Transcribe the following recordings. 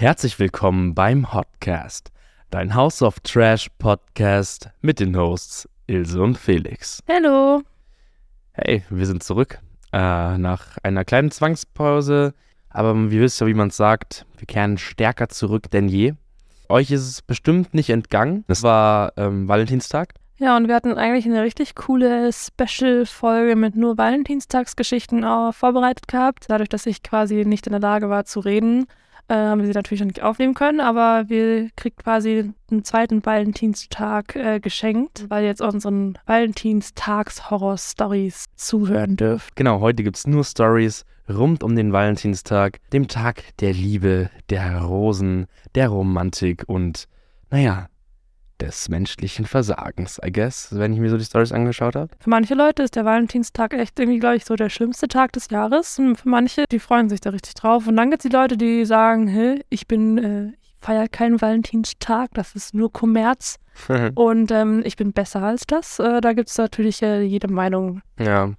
Herzlich willkommen beim Hotcast, dein House of Trash Podcast mit den Hosts Ilse und Felix. Hallo. Hey, wir sind zurück äh, nach einer kleinen Zwangspause, aber wie wisst ja, wie man sagt, wir kehren stärker zurück denn je. Euch ist es bestimmt nicht entgangen. Es war ähm, Valentinstag. Ja, und wir hatten eigentlich eine richtig coole Special-Folge mit nur Valentinstagsgeschichten äh, vorbereitet gehabt. Dadurch, dass ich quasi nicht in der Lage war zu reden, äh, haben wir sie natürlich noch nicht aufnehmen können, aber wir kriegt quasi einen zweiten Valentinstag äh, geschenkt, weil ihr jetzt unseren Valentinstags-Horror-Stories zuhören dürft. Genau, heute gibt es nur Stories rund um den Valentinstag, dem Tag der Liebe, der Rosen, der Romantik und, naja, des menschlichen Versagens, I guess, wenn ich mir so die Stories angeschaut habe. Für manche Leute ist der Valentinstag echt irgendwie, glaube ich, so der schlimmste Tag des Jahres. Und für manche, die freuen sich da richtig drauf. Und dann gibt es die Leute, die sagen, hey, ich bin, äh, ich feiere keinen Valentinstag, das ist nur Kommerz. und ähm, ich bin besser als das. Äh, da gibt es natürlich äh, jede Meinung. Ja.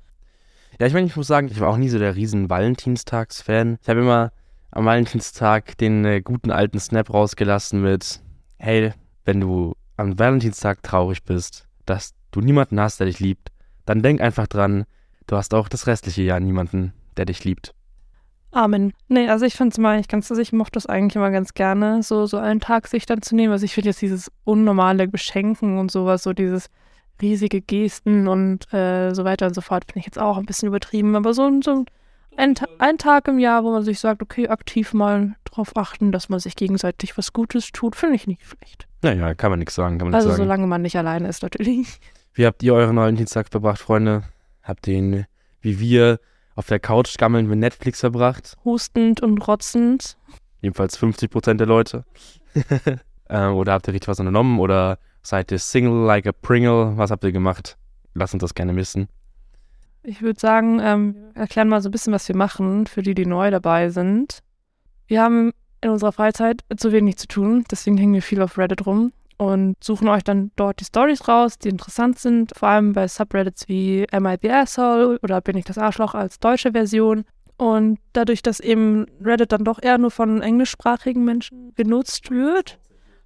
Ja, ich meine, ich muss sagen, ich war auch nie so der riesen Valentinstags-Fan. Ich habe immer am Valentinstag den äh, guten alten Snap rausgelassen mit, hey, wenn du am Valentinstag traurig bist, dass du niemanden hast, der dich liebt, dann denk einfach dran, du hast auch das restliche Jahr niemanden, der dich liebt. Amen. Nee, also ich finde es immer, ich ganz, also ich mochte das eigentlich immer ganz gerne, so, so einen Tag sich dann zu nehmen. Also ich finde jetzt dieses unnormale Beschenken und sowas, so dieses riesige Gesten und äh, so weiter und so fort, finde ich jetzt auch ein bisschen übertrieben. Aber so, so ein, ein Tag im Jahr, wo man sich sagt, okay, aktiv mal drauf achten, dass man sich gegenseitig was Gutes tut, finde ich nicht schlecht. Naja, kann man nichts sagen. Kann man also sagen. solange man nicht alleine ist, natürlich. Wie habt ihr euren Valentinstag verbracht, Freunde? Habt ihr ihn, wie wir, auf der Couch gammelnd mit Netflix verbracht? Hustend und rotzend. Jedenfalls 50 Prozent der Leute. äh, oder habt ihr richtig was unternommen? Oder seid ihr Single like a Pringle? Was habt ihr gemacht? Lasst uns das gerne wissen. Ich würde sagen, ähm, erklären mal so ein bisschen, was wir machen, für die, die neu dabei sind. Wir haben in unserer Freizeit zu wenig zu tun, deswegen hängen wir viel auf Reddit rum und suchen euch dann dort die Stories raus, die interessant sind, vor allem bei Subreddits wie Am I the Asshole oder Bin ich das Arschloch als deutsche Version. Und dadurch, dass eben Reddit dann doch eher nur von englischsprachigen Menschen genutzt wird,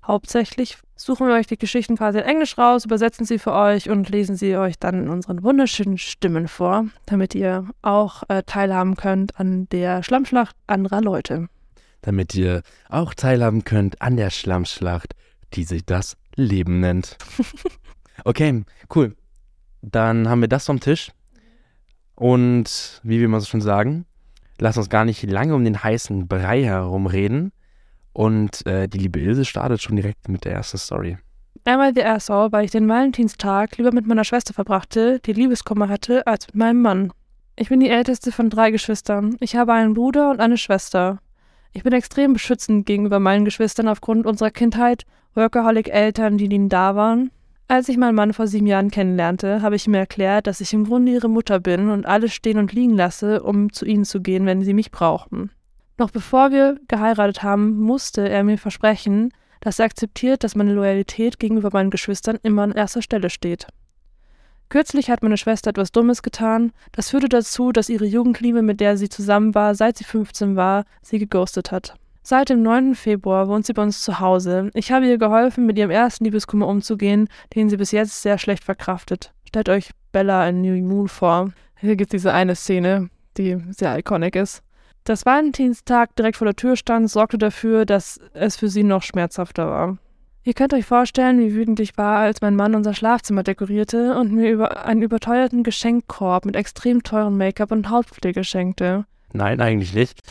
hauptsächlich suchen wir euch die Geschichten quasi in Englisch raus, übersetzen sie für euch und lesen sie euch dann in unseren wunderschönen Stimmen vor, damit ihr auch äh, teilhaben könnt an der Schlammschlacht anderer Leute damit ihr auch teilhaben könnt an der Schlammschlacht, die sich das Leben nennt. Okay, cool. Dann haben wir das vom Tisch. Und wie wir immer so schon sagen, lass uns gar nicht lange um den heißen Brei herumreden. Und äh, die liebe Ilse startet schon direkt mit der ersten Story. Einmal the Asshole, weil ich den Valentinstag lieber mit meiner Schwester verbrachte, die Liebeskummer hatte, als mit meinem Mann. Ich bin die älteste von drei Geschwistern. Ich habe einen Bruder und eine Schwester. Ich bin extrem beschützend gegenüber meinen Geschwistern aufgrund unserer Kindheit, Workaholic-Eltern, die ihnen da waren. Als ich meinen Mann vor sieben Jahren kennenlernte, habe ich ihm erklärt, dass ich im Grunde ihre Mutter bin und alles stehen und liegen lasse, um zu ihnen zu gehen, wenn sie mich brauchten. Noch bevor wir geheiratet haben, musste er mir versprechen, dass er akzeptiert, dass meine Loyalität gegenüber meinen Geschwistern immer an erster Stelle steht. Kürzlich hat meine Schwester etwas Dummes getan. Das führte dazu, dass ihre Jugendliebe, mit der sie zusammen war, seit sie 15 war, sie geghostet hat. Seit dem 9. Februar wohnt sie bei uns zu Hause. Ich habe ihr geholfen, mit ihrem ersten Liebeskummer umzugehen, den sie bis jetzt sehr schlecht verkraftet. Stellt euch Bella in New Moon vor. Hier gibt es diese eine Szene, die sehr iconic ist. Das Valentinstag direkt vor der Tür stand, sorgte dafür, dass es für sie noch schmerzhafter war. Ihr könnt euch vorstellen, wie wütend ich war, als mein Mann unser Schlafzimmer dekorierte und mir über einen überteuerten Geschenkkorb mit extrem teuren Make-up und Hautpflege schenkte. Nein, eigentlich nicht.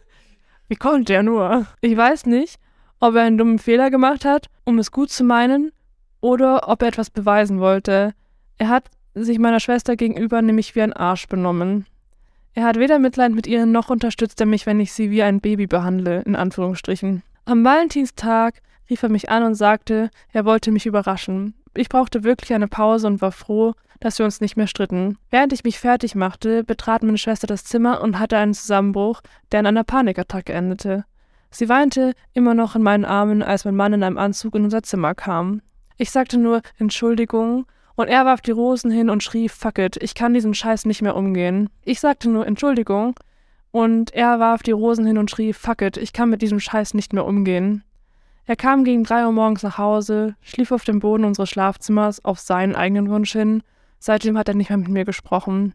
wie konnte er nur? Ich weiß nicht, ob er einen dummen Fehler gemacht hat, um es gut zu meinen, oder ob er etwas beweisen wollte. Er hat sich meiner Schwester gegenüber nämlich wie ein Arsch benommen. Er hat weder Mitleid mit ihr noch unterstützt er mich, wenn ich sie wie ein Baby behandle, in Anführungsstrichen. Am Valentinstag rief er mich an und sagte, er wollte mich überraschen. Ich brauchte wirklich eine Pause und war froh, dass wir uns nicht mehr stritten. Während ich mich fertig machte, betrat meine Schwester das Zimmer und hatte einen Zusammenbruch, der in einer Panikattacke endete. Sie weinte immer noch in meinen Armen, als mein Mann in einem Anzug in unser Zimmer kam. Ich sagte nur Entschuldigung, und er warf die Rosen hin und schrie Fuck it, ich kann diesen Scheiß nicht mehr umgehen. Ich sagte nur Entschuldigung, Und er warf die Rosen hin und schrie, fuck it, ich kann mit diesem Scheiß nicht mehr umgehen. Er kam gegen drei Uhr morgens nach Hause, schlief auf dem Boden unseres Schlafzimmers auf seinen eigenen Wunsch hin. Seitdem hat er nicht mehr mit mir gesprochen.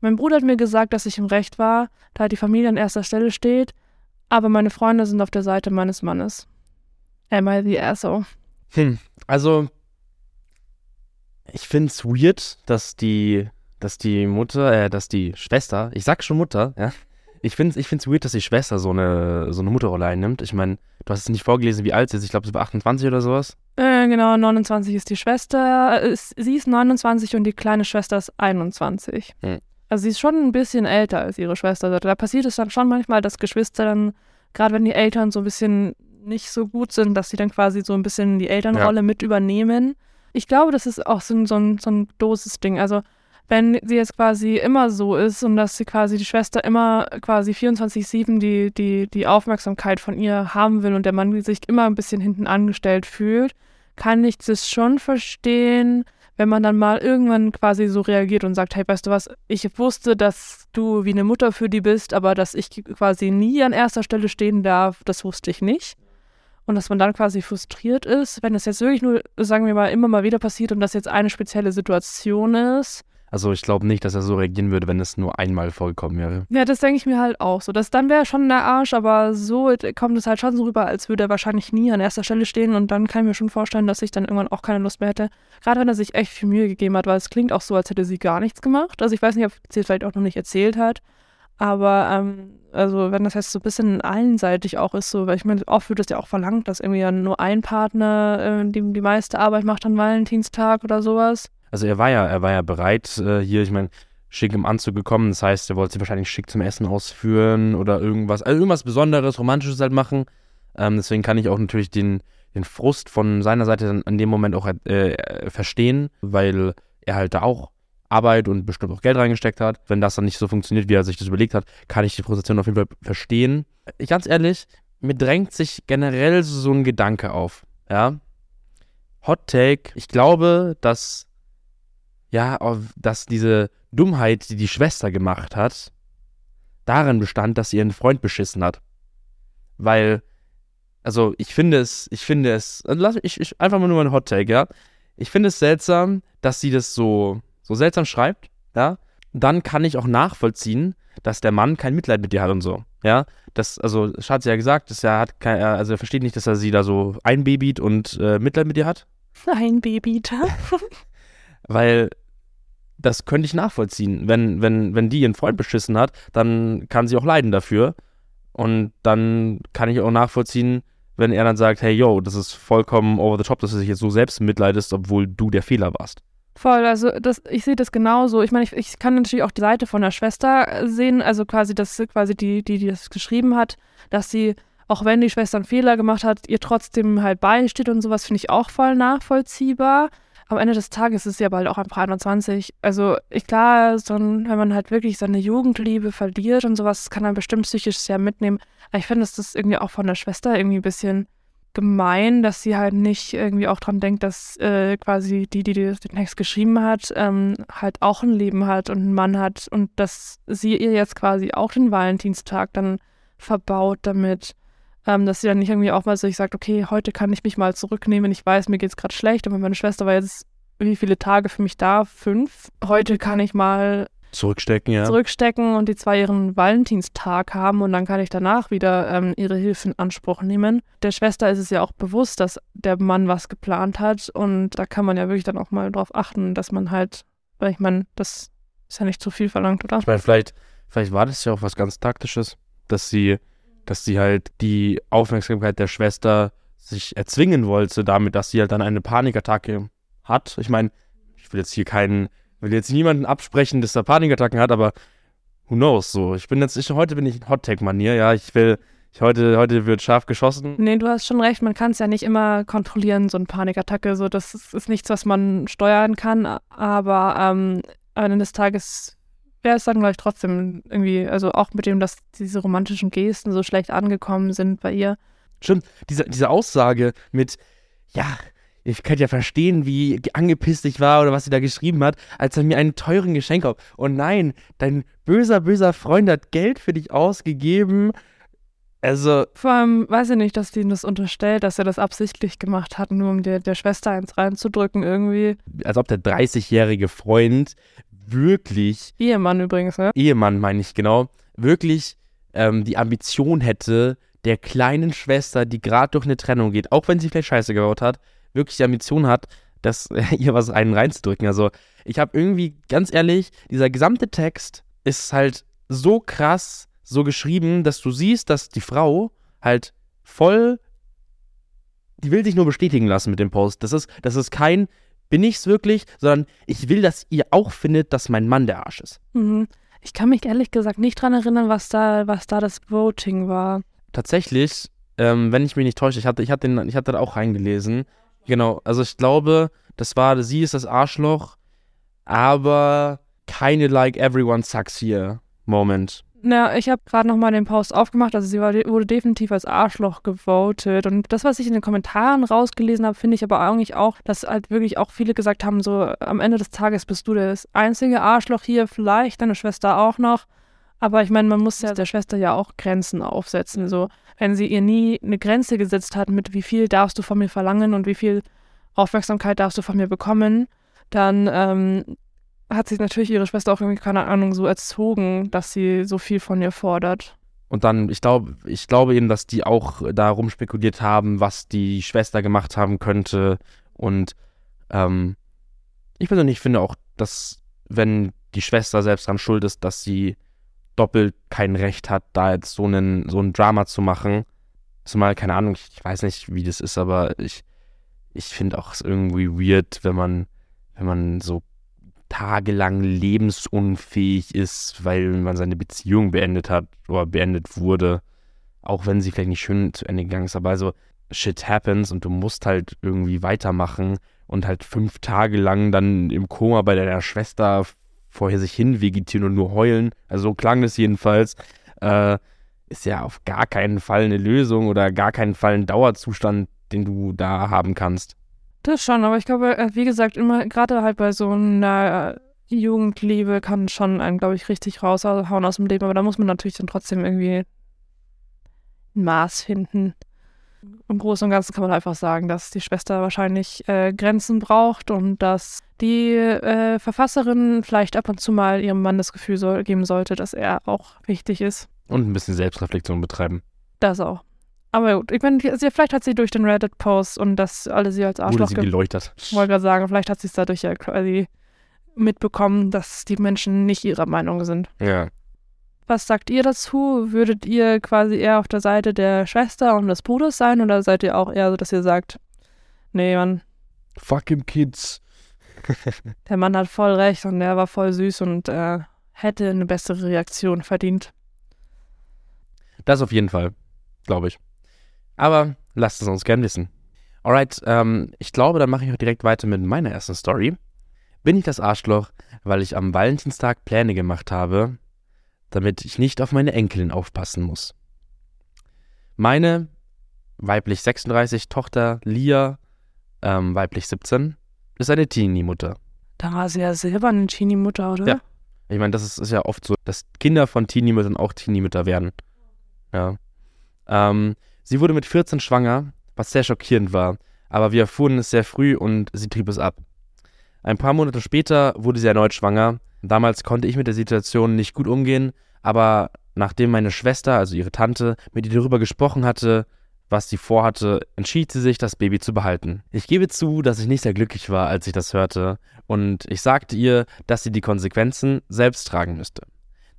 Mein Bruder hat mir gesagt, dass ich im Recht war, da die Familie an erster Stelle steht, aber meine Freunde sind auf der Seite meines Mannes. Am I the asshole? Hm, also ich find's weird, dass die, dass die Mutter, äh, dass die Schwester, ich sag schon Mutter, ja, ich finde es ich find's weird, dass die Schwester so eine, so eine Mutterrolle einnimmt. Ich meine, du hast es nicht vorgelesen, wie alt sie ist. Ich glaube, sie war 28 oder sowas. Äh, genau, 29 ist die Schwester. Sie ist 29 und die kleine Schwester ist 21. Hm. Also sie ist schon ein bisschen älter als ihre Schwester. Da passiert es dann schon manchmal, dass Geschwister dann, gerade wenn die Eltern so ein bisschen nicht so gut sind, dass sie dann quasi so ein bisschen die Elternrolle ja. mit übernehmen. Ich glaube, das ist auch so ein, so ein, so ein Dosis-Ding. Also wenn sie jetzt quasi immer so ist und dass sie quasi die Schwester immer quasi 24-7 die, die, die Aufmerksamkeit von ihr haben will und der Mann sich immer ein bisschen hinten angestellt fühlt, kann ich das schon verstehen, wenn man dann mal irgendwann quasi so reagiert und sagt, hey, weißt du was, ich wusste, dass du wie eine Mutter für die bist, aber dass ich quasi nie an erster Stelle stehen darf, das wusste ich nicht. Und dass man dann quasi frustriert ist, wenn es jetzt wirklich nur, sagen wir mal, immer mal wieder passiert und das jetzt eine spezielle Situation ist, also ich glaube nicht, dass er so reagieren würde, wenn es nur einmal vorgekommen wäre. Ja, das denke ich mir halt auch so. Das, dann wäre schon der Arsch, aber so kommt es halt schon so rüber, als würde er wahrscheinlich nie an erster Stelle stehen und dann kann ich mir schon vorstellen, dass ich dann irgendwann auch keine Lust mehr hätte. Gerade wenn er sich echt viel Mühe gegeben hat, weil es klingt auch so, als hätte sie gar nichts gemacht. Also ich weiß nicht, ob sie es vielleicht auch noch nicht erzählt hat. Aber ähm, also wenn das jetzt so ein bisschen einseitig auch ist, so, weil ich meine, oft wird es ja auch verlangt, dass irgendwie ja nur ein Partner äh, die, die meiste Arbeit macht an Valentinstag oder sowas. Also er war ja, er war ja bereit äh, hier, ich meine, schick im Anzug gekommen. Das heißt, er wollte sie wahrscheinlich schick zum Essen ausführen oder irgendwas, also irgendwas Besonderes, Romantisches halt machen. Ähm, deswegen kann ich auch natürlich den, den Frust von seiner Seite dann in dem Moment auch äh, verstehen, weil er halt da auch Arbeit und bestimmt auch Geld reingesteckt hat. Wenn das dann nicht so funktioniert, wie er sich das überlegt hat, kann ich die Frustration auf jeden Fall verstehen. Ganz ehrlich, mir drängt sich generell so ein Gedanke auf. Ja. Hot Take. Ich glaube, dass ja, dass diese Dummheit, die die Schwester gemacht hat, darin bestand, dass sie ihren Freund beschissen hat. Weil, also ich finde es, ich finde es, lass ich, ich einfach mal nur ein Hot Take, ja. Ich finde es seltsam, dass sie das so, so seltsam schreibt, ja. Dann kann ich auch nachvollziehen, dass der Mann kein Mitleid mit dir hat und so, ja. Das, also, hat sie ja gesagt, dass er hat kein, also er versteht nicht, dass er sie da so einbabyt und äh, Mitleid mit dir hat. Einbabyt. Weil das könnte ich nachvollziehen. Wenn, wenn, wenn die ihren Freund beschissen hat, dann kann sie auch leiden dafür. Und dann kann ich auch nachvollziehen, wenn er dann sagt, hey yo, das ist vollkommen over the top, dass du dich jetzt so selbst mitleidest, obwohl du der Fehler warst. Voll, also das, ich sehe das genauso. Ich meine, ich, ich, kann natürlich auch die Seite von der Schwester sehen, also quasi, dass quasi die, die, die das geschrieben hat, dass sie, auch wenn die Schwester einen Fehler gemacht hat, ihr trotzdem halt beisteht und sowas, finde ich auch voll nachvollziehbar am Ende des Tages ist sie aber halt auch einfach 21. Also, ich klar, so wenn man halt wirklich seine Jugendliebe verliert und sowas, kann man bestimmt psychisch sehr mitnehmen. Aber ich finde, dass das irgendwie auch von der Schwester irgendwie ein bisschen gemein, dass sie halt nicht irgendwie auch dran denkt, dass äh, quasi die, die den Text geschrieben hat, ähm, halt auch ein Leben hat und einen Mann hat und dass sie ihr jetzt quasi auch den Valentinstag dann verbaut damit ähm, dass sie dann nicht irgendwie auch mal so ich sagt, okay, heute kann ich mich mal zurücknehmen, ich weiß, mir geht es gerade schlecht, aber meine Schwester war jetzt wie viele Tage für mich da? Fünf. Heute kann ich mal zurückstecken, ja. Zurückstecken und die zwei ihren Valentinstag haben und dann kann ich danach wieder ähm, ihre Hilfe in Anspruch nehmen. Der Schwester ist es ja auch bewusst, dass der Mann was geplant hat und da kann man ja wirklich dann auch mal drauf achten, dass man halt, weil ich meine, das ist ja nicht zu viel verlangt, oder? Ich meine, vielleicht, vielleicht war das ja auch was ganz Taktisches, dass sie dass sie halt die Aufmerksamkeit der Schwester sich erzwingen wollte, damit, dass sie halt dann eine Panikattacke hat. Ich meine, ich will jetzt hier keinen, will jetzt niemanden absprechen, dass er Panikattacken hat, aber who knows so. Ich bin jetzt, ich, heute bin ich in Hot-Tag-Manier, ja, ich will, ich, heute, heute wird scharf geschossen. Nee, du hast schon recht, man kann es ja nicht immer kontrollieren, so eine Panikattacke, so, das ist, ist nichts, was man steuern kann, aber ähm, am Ende des Tages wäre es dann, glaube ich, trotzdem irgendwie, also auch mit dem, dass diese romantischen Gesten so schlecht angekommen sind bei ihr. Stimmt, diese, diese Aussage mit, ja, ich könnte ja verstehen, wie angepisst ich war oder was sie da geschrieben hat, als er mir einen teuren Geschenk kauft. Und nein, dein böser, böser Freund hat Geld für dich ausgegeben. Also, Vor allem weiß ich nicht, dass die ihm das unterstellt, dass er das absichtlich gemacht hat, nur um der, der Schwester eins reinzudrücken irgendwie. als ob der 30-jährige Freund wirklich, Ehemann übrigens, ne? Ehemann meine ich genau, wirklich ähm, die Ambition hätte, der kleinen Schwester, die gerade durch eine Trennung geht, auch wenn sie vielleicht Scheiße gebaut hat, wirklich die Ambition hat, dass ihr was einen reinzudrücken. Also ich habe irgendwie, ganz ehrlich, dieser gesamte Text ist halt so krass so geschrieben, dass du siehst, dass die Frau halt voll, die will sich nur bestätigen lassen mit dem Post. Das ist, das ist kein, bin ich's wirklich, sondern ich will, dass ihr auch findet, dass mein Mann der Arsch ist. Mhm. Ich kann mich ehrlich gesagt nicht dran erinnern, was da, was da das Voting war. Tatsächlich, ähm, wenn ich mich nicht täusche, ich hatte, ich hatte, den, ich hatte da auch reingelesen. Genau, also ich glaube, das war, sie ist das Arschloch, aber keine like everyone sucks here Moment. Na, ich habe gerade nochmal den Post aufgemacht, also sie war, wurde definitiv als Arschloch gewotet. Und das, was ich in den Kommentaren rausgelesen habe, finde ich aber eigentlich auch, dass halt wirklich auch viele gesagt haben, so am Ende des Tages bist du das einzige Arschloch hier, vielleicht deine Schwester auch noch. Aber ich meine, man muss ja der Schwester ja auch Grenzen aufsetzen. So, wenn sie ihr nie eine Grenze gesetzt hat, mit wie viel darfst du von mir verlangen und wie viel Aufmerksamkeit darfst du von mir bekommen, dann ähm, hat sich natürlich ihre Schwester auch irgendwie, keine Ahnung, so erzogen, dass sie so viel von ihr fordert. Und dann, ich glaube, ich glaube eben, dass die auch darum spekuliert haben, was die Schwester gemacht haben könnte. Und ähm, ich persönlich finde auch, dass wenn die Schwester selbst dran schuld ist, dass sie doppelt kein Recht hat, da jetzt so einen so ein Drama zu machen. Zumal, keine Ahnung, ich, weiß nicht, wie das ist, aber ich, ich finde auch es irgendwie weird, wenn man, wenn man so tagelang lebensunfähig ist, weil man seine Beziehung beendet hat oder beendet wurde. Auch wenn sie vielleicht nicht schön zu Ende gegangen ist, aber also shit happens und du musst halt irgendwie weitermachen und halt fünf Tage lang dann im Koma bei deiner Schwester vorher sich hin vegetieren und nur heulen. Also so klang das jedenfalls. Äh, ist ja auf gar keinen Fall eine Lösung oder gar keinen Fall ein Dauerzustand, den du da haben kannst. Das schon, aber ich glaube, äh, wie gesagt, immer, gerade halt bei so einer Jugendliebe kann schon einen, glaube ich, richtig raushauen aus dem Leben, aber da muss man natürlich dann trotzdem irgendwie ein Maß finden. Im Großen und Ganzen kann man einfach sagen, dass die Schwester wahrscheinlich äh, Grenzen braucht und dass die äh, Verfasserin vielleicht ab und zu mal ihrem Mann das Gefühl so, geben sollte, dass er auch wichtig ist. Und ein bisschen Selbstreflexion betreiben. Das auch. Aber gut, ich meine, sie- vielleicht hat sie durch den Reddit-Post und dass alle sie als Wurde Arschloch sie ge- geläutert. wollte gerade sagen, vielleicht hat sie es dadurch ja quasi mitbekommen, dass die Menschen nicht ihrer Meinung sind. Ja. Was sagt ihr dazu? Würdet ihr quasi eher auf der Seite der Schwester und des Bruders sein oder seid ihr auch eher so, dass ihr sagt, nee, Mann, Fuck him, Kids. der Mann hat voll recht und der war voll süß und äh, hätte eine bessere Reaktion verdient? Das auf jeden Fall, glaube ich. Aber lasst es uns gern wissen. Alright, ähm, ich glaube, dann mache ich auch direkt weiter mit meiner ersten Story. Bin ich das Arschloch, weil ich am Valentinstag Pläne gemacht habe, damit ich nicht auf meine Enkelin aufpassen muss. Meine weiblich 36 Tochter Lia, ähm, weiblich 17, ist eine Teenie-Mutter. Da war sie ja selber eine Teenie-Mutter, oder? Ja. Ich meine, das ist, ist ja oft so, dass Kinder von Teenie-Müttern auch Teenie-Mütter werden. Ja. Ähm, sie wurde mit 14 schwanger, was sehr schockierend war, aber wir erfuhren es sehr früh und sie trieb es ab. Ein paar Monate später wurde sie erneut schwanger. Damals konnte ich mit der Situation nicht gut umgehen, aber nachdem meine Schwester, also ihre Tante, mit ihr darüber gesprochen hatte, was sie vorhatte, entschied sie sich, das Baby zu behalten. Ich gebe zu, dass ich nicht sehr glücklich war, als ich das hörte, und ich sagte ihr, dass sie die Konsequenzen selbst tragen müsste.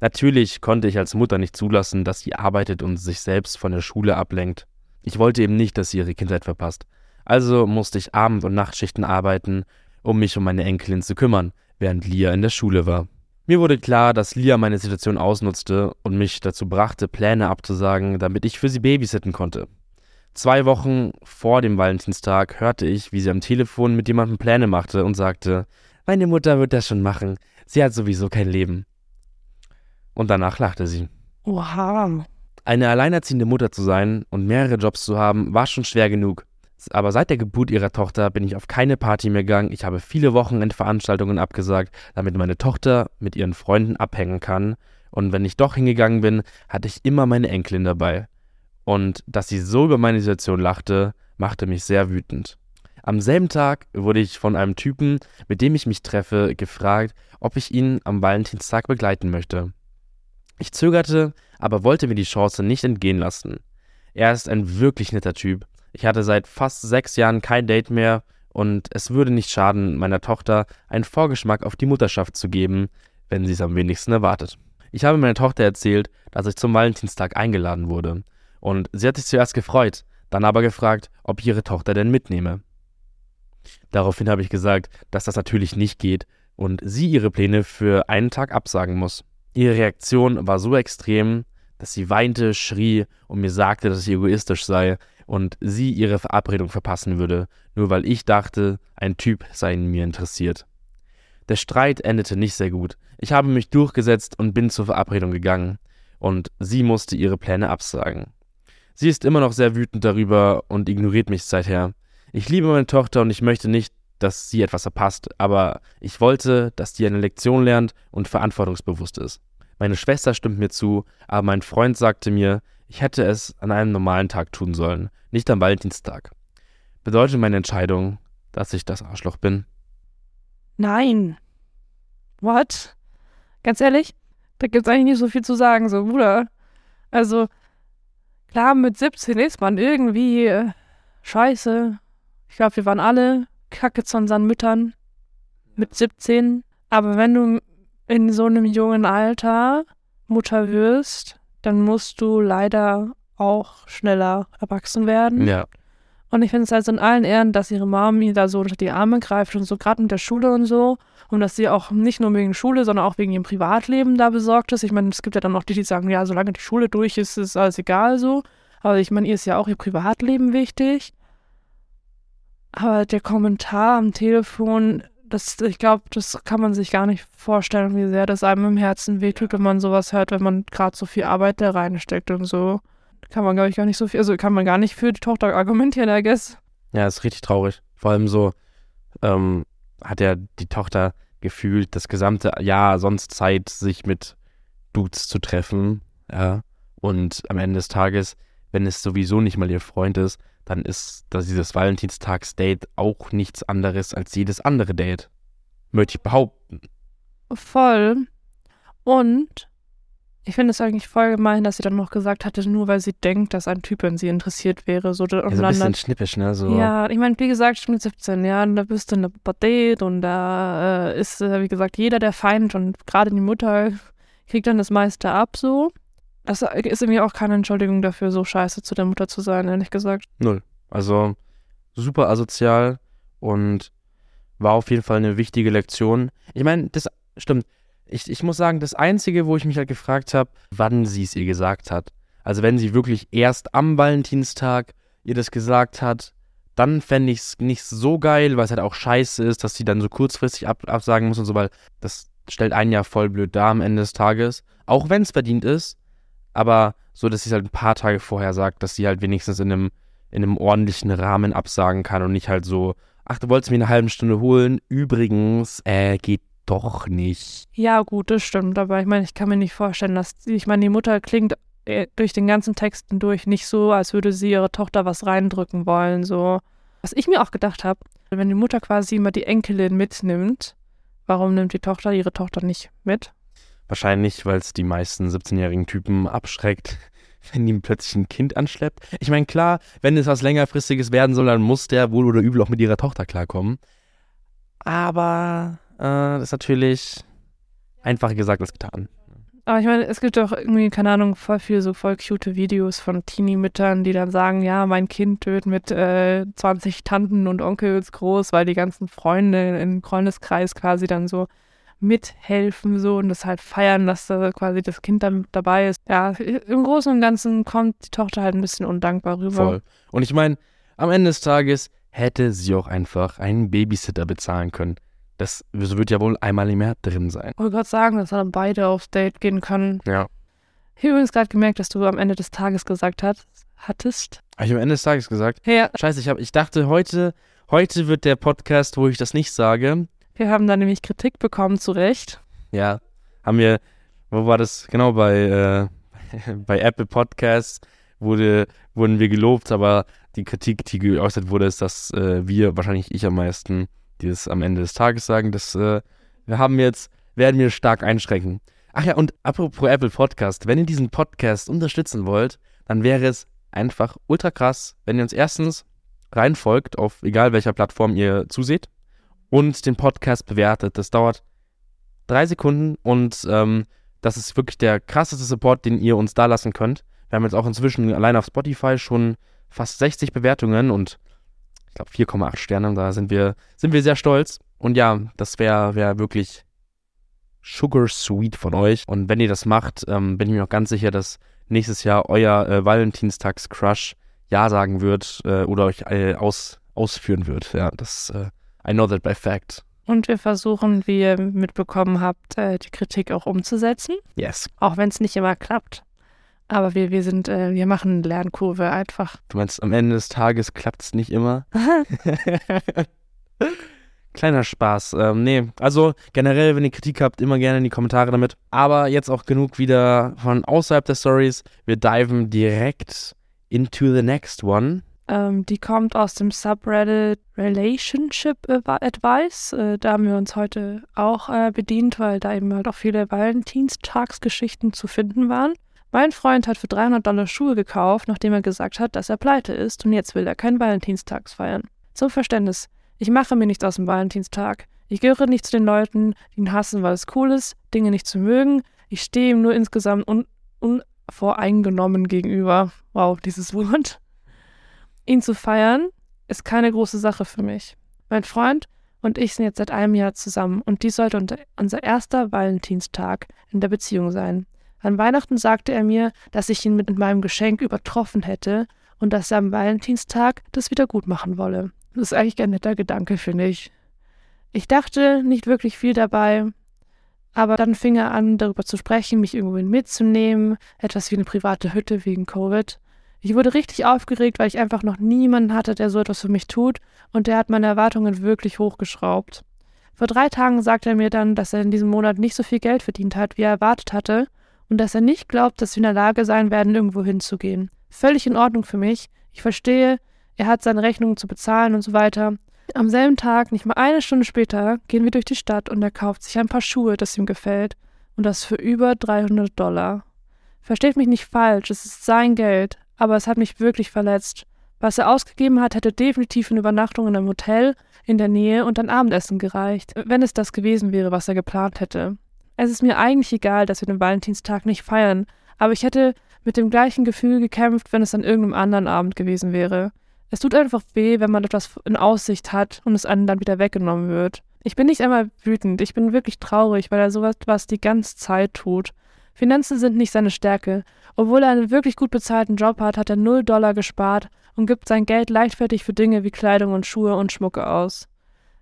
Natürlich konnte ich als Mutter nicht zulassen, dass sie arbeitet und sich selbst von der Schule ablenkt. Ich wollte eben nicht, dass sie ihre Kindheit verpasst. Also musste ich Abend- und Nachtschichten arbeiten, um mich um meine Enkelin zu kümmern, während Lia in der Schule war. Mir wurde klar, dass Lia meine Situation ausnutzte und mich dazu brachte, Pläne abzusagen, damit ich für sie babysitten konnte. Zwei Wochen vor dem Valentinstag hörte ich, wie sie am Telefon mit jemandem Pläne machte und sagte, meine Mutter wird das schon machen, sie hat sowieso kein Leben. Und danach lachte sie. Oha. Eine alleinerziehende Mutter zu sein und mehrere Jobs zu haben, war schon schwer genug. Aber seit der Geburt ihrer Tochter bin ich auf keine Party mehr gegangen. Ich habe viele Wochenendveranstaltungen abgesagt, damit meine Tochter mit ihren Freunden abhängen kann. Und wenn ich doch hingegangen bin, hatte ich immer meine Enkelin dabei. Und dass sie so über meine Situation lachte, machte mich sehr wütend. Am selben Tag wurde ich von einem Typen, mit dem ich mich treffe, gefragt, ob ich ihn am Valentinstag begleiten möchte. Ich zögerte, aber wollte mir die Chance nicht entgehen lassen. Er ist ein wirklich netter Typ. Ich hatte seit fast sechs Jahren kein Date mehr und es würde nicht schaden, meiner Tochter einen Vorgeschmack auf die Mutterschaft zu geben, wenn sie es am wenigsten erwartet. Ich habe meiner Tochter erzählt, dass ich zum Valentinstag eingeladen wurde. Und sie hat sich zuerst gefreut, dann aber gefragt, ob ich ihre Tochter denn mitnehme. Daraufhin habe ich gesagt, dass das natürlich nicht geht und sie ihre Pläne für einen Tag absagen muss. Ihre Reaktion war so extrem, dass sie weinte, schrie und mir sagte, dass ich egoistisch sei und sie ihre Verabredung verpassen würde, nur weil ich dachte, ein Typ sei in mir interessiert. Der Streit endete nicht sehr gut. Ich habe mich durchgesetzt und bin zur Verabredung gegangen, und sie musste ihre Pläne absagen. Sie ist immer noch sehr wütend darüber und ignoriert mich seither. Ich liebe meine Tochter und ich möchte nicht, dass sie etwas verpasst, aber ich wollte, dass sie eine Lektion lernt und verantwortungsbewusst ist. Meine Schwester stimmt mir zu, aber mein Freund sagte mir, ich hätte es an einem normalen Tag tun sollen, nicht am Valentinstag. Bedeutet meine Entscheidung, dass ich das Arschloch bin? Nein. What? Ganz ehrlich, da gibt's eigentlich nicht so viel zu sagen, so, Bruder. Also, klar, mit 17 ist man irgendwie äh, scheiße, ich glaube, wir waren alle kacke zu unseren Müttern mit 17. Aber wenn du in so einem jungen Alter Mutter wirst, dann musst du leider auch schneller erwachsen werden. Ja. Und ich finde es also in allen Ehren, dass ihre Mom ihr da so unter die Arme greift und so, gerade mit der Schule und so. Und dass sie auch nicht nur wegen Schule, sondern auch wegen ihrem Privatleben da besorgt ist. Ich meine, es gibt ja dann auch die, die sagen, ja, solange die Schule durch ist, ist alles egal so. Aber ich meine, ihr ist ja auch ihr Privatleben wichtig. Aber der Kommentar am Telefon, das, ich glaube, das kann man sich gar nicht vorstellen, wie sehr das einem im Herzen wehtut, wenn man sowas hört, wenn man gerade so viel Arbeit da reinsteckt und so. Kann man, glaube ich, gar nicht so viel, also kann man gar nicht für die Tochter argumentieren, I guess. Ja, ist richtig traurig. Vor allem so ähm, hat ja die Tochter gefühlt das gesamte Jahr sonst Zeit, sich mit Dudes zu treffen. Ja. Und am Ende des Tages, wenn es sowieso nicht mal ihr Freund ist, dann ist das dieses Valentinstags-Date auch nichts anderes als jedes andere Date. Möchte ich behaupten. Voll. Und ich finde es eigentlich voll gemein, dass sie dann noch gesagt hatte, nur weil sie denkt, dass ein Typ in sie interessiert wäre. So, ja, so ein bisschen schnippisch, ne? So. Ja, ich meine, wie gesagt, ich bin 17, ja, und da bist du in der Pubertät und da äh, ist, äh, wie gesagt, jeder der Feind und gerade die Mutter kriegt dann das meiste ab, so. Das ist irgendwie auch keine Entschuldigung dafür, so scheiße zu der Mutter zu sein, ehrlich gesagt. Null. Also super asozial und war auf jeden Fall eine wichtige Lektion. Ich meine, das stimmt. Ich, ich muss sagen, das Einzige, wo ich mich halt gefragt habe, wann sie es ihr gesagt hat. Also wenn sie wirklich erst am Valentinstag ihr das gesagt hat, dann fände ich es nicht so geil, weil es halt auch scheiße ist, dass sie dann so kurzfristig ab, absagen muss und so, weil das stellt einen ja voll blöd dar am Ende des Tages. Auch wenn es verdient ist, aber so, dass sie es halt ein paar Tage vorher sagt, dass sie halt wenigstens in einem, in einem ordentlichen Rahmen absagen kann und nicht halt so, ach, du wolltest mich eine halbe Stunde holen, übrigens, äh, geht doch nicht. Ja, gut, das stimmt, aber ich meine, ich kann mir nicht vorstellen, dass, ich meine, die Mutter klingt äh, durch den ganzen Text durch nicht so, als würde sie ihre Tochter was reindrücken wollen, so. Was ich mir auch gedacht habe, wenn die Mutter quasi immer die Enkelin mitnimmt, warum nimmt die Tochter ihre Tochter nicht mit? Wahrscheinlich, weil es die meisten 17-jährigen Typen abschreckt, wenn ihm plötzlich ein Kind anschleppt. Ich meine, klar, wenn es was längerfristiges werden soll, dann muss der wohl oder übel auch mit ihrer Tochter klarkommen. Aber äh, das ist natürlich einfacher gesagt als getan. Aber ich meine, es gibt doch irgendwie, keine Ahnung, voll viele so voll cute Videos von Teenie-Müttern, die dann sagen, ja, mein Kind wird mit äh, 20 Tanten und Onkels groß, weil die ganzen Freunde im Freundeskreis quasi dann so mithelfen so und das halt feiern, dass da quasi das Kind dann dabei ist. Ja, im Großen und Ganzen kommt die Tochter halt ein bisschen undankbar rüber. Voll. Und ich meine, am Ende des Tages hätte sie auch einfach einen Babysitter bezahlen können. Das wird ja wohl einmal im Jahr drin sein. Ich wollte gerade sagen, dass dann beide aufs Date gehen können. Ja. Ich habe übrigens gerade gemerkt, dass du am Ende des Tages gesagt hast. hattest? Habe ich am Ende des Tages gesagt? Ja, Scheiße, ich, hab, ich dachte, heute, heute wird der Podcast, wo ich das nicht sage. Wir haben da nämlich Kritik bekommen, zu Recht. Ja, haben wir, wo war das? Genau, bei, äh, bei Apple Podcasts wurde, wurden wir gelobt, aber die Kritik, die geäußert wurde, ist, dass äh, wir, wahrscheinlich ich am meisten, die es am Ende des Tages sagen, dass äh, wir haben jetzt, werden wir stark einschränken. Ach ja, und apropos Apple Podcast, wenn ihr diesen Podcast unterstützen wollt, dann wäre es einfach ultra krass, wenn ihr uns erstens reinfolgt, auf egal welcher Plattform ihr zuseht, und den Podcast bewertet. Das dauert drei Sekunden und ähm, das ist wirklich der krasseste Support, den ihr uns da lassen könnt. Wir haben jetzt auch inzwischen allein auf Spotify schon fast 60 Bewertungen und ich glaube 4,8 Sterne. Da sind wir, sind wir sehr stolz. Und ja, das wäre wär wirklich sugar sweet von euch. Und wenn ihr das macht, ähm, bin ich mir auch ganz sicher, dass nächstes Jahr euer äh, Valentinstags-Crush Ja sagen wird äh, oder euch äh, aus, ausführen wird. Ja, das, äh, I know that by fact. Und wir versuchen, wie ihr mitbekommen habt, äh, die Kritik auch umzusetzen. Yes. Auch wenn es nicht immer klappt. Aber wir, wir sind, äh, wir machen eine Lernkurve einfach. Du meinst, am Ende des Tages klappt es nicht immer? Kleiner Spaß. Ähm, nee, also generell, wenn ihr Kritik habt, immer gerne in die Kommentare damit. Aber jetzt auch genug wieder von außerhalb der Stories. Wir diven direkt into the next one. Ähm, die kommt aus dem Subreddit Relationship Advice. Äh, da haben wir uns heute auch äh, bedient, weil da eben halt auch viele Valentinstagsgeschichten zu finden waren. Mein Freund hat für 300 Dollar Schuhe gekauft, nachdem er gesagt hat, dass er pleite ist und jetzt will er keinen Valentinstags feiern. Zum Verständnis, ich mache mir nichts aus dem Valentinstag. Ich gehöre nicht zu den Leuten, die ihn hassen, weil es cool ist, Dinge nicht zu mögen. Ich stehe ihm nur insgesamt un unvoreingenommen gegenüber. Wow, dieses Wort. Ihn zu feiern ist keine große Sache für mich. Mein Freund und ich sind jetzt seit einem Jahr zusammen und dies sollte unser erster Valentinstag in der Beziehung sein. An Weihnachten sagte er mir, dass ich ihn mit meinem Geschenk übertroffen hätte und dass er am Valentinstag das wieder gut machen wolle. Das ist eigentlich ein netter Gedanke, finde ich. Ich dachte nicht wirklich viel dabei, aber dann fing er an, darüber zu sprechen, mich irgendwo mitzunehmen, etwas wie eine private Hütte wegen Covid. Ich wurde richtig aufgeregt, weil ich einfach noch niemanden hatte, der so etwas für mich tut, und der hat meine Erwartungen wirklich hochgeschraubt. Vor drei Tagen sagte er mir dann, dass er in diesem Monat nicht so viel Geld verdient hat, wie er erwartet hatte, und dass er nicht glaubt, dass wir in der Lage sein werden, irgendwo hinzugehen. Völlig in Ordnung für mich. Ich verstehe, er hat seine Rechnungen zu bezahlen und so weiter. Am selben Tag, nicht mal eine Stunde später, gehen wir durch die Stadt und er kauft sich ein paar Schuhe, das ihm gefällt. Und das für über 300 Dollar. Versteht mich nicht falsch, es ist sein Geld, aber es hat mich wirklich verletzt. Was er ausgegeben hat, hätte definitiv eine Übernachtung in einem Hotel in der Nähe und ein Abendessen gereicht, wenn es das gewesen wäre, was er geplant hätte. Es ist mir eigentlich egal, dass wir den Valentinstag nicht feiern, aber ich hätte mit dem gleichen Gefühl gekämpft, wenn es an irgendeinem anderen Abend gewesen wäre. Es tut einfach weh, wenn man etwas in Aussicht hat und es einem dann wieder weggenommen wird. Ich bin nicht einmal wütend, ich bin wirklich traurig, weil er sowas was die ganze Zeit tut. Finanzen sind nicht seine Stärke. Obwohl er einen wirklich gut bezahlten Job hat, hat er null Dollar gespart und gibt sein Geld leichtfertig für Dinge wie Kleidung und Schuhe und Schmucke aus.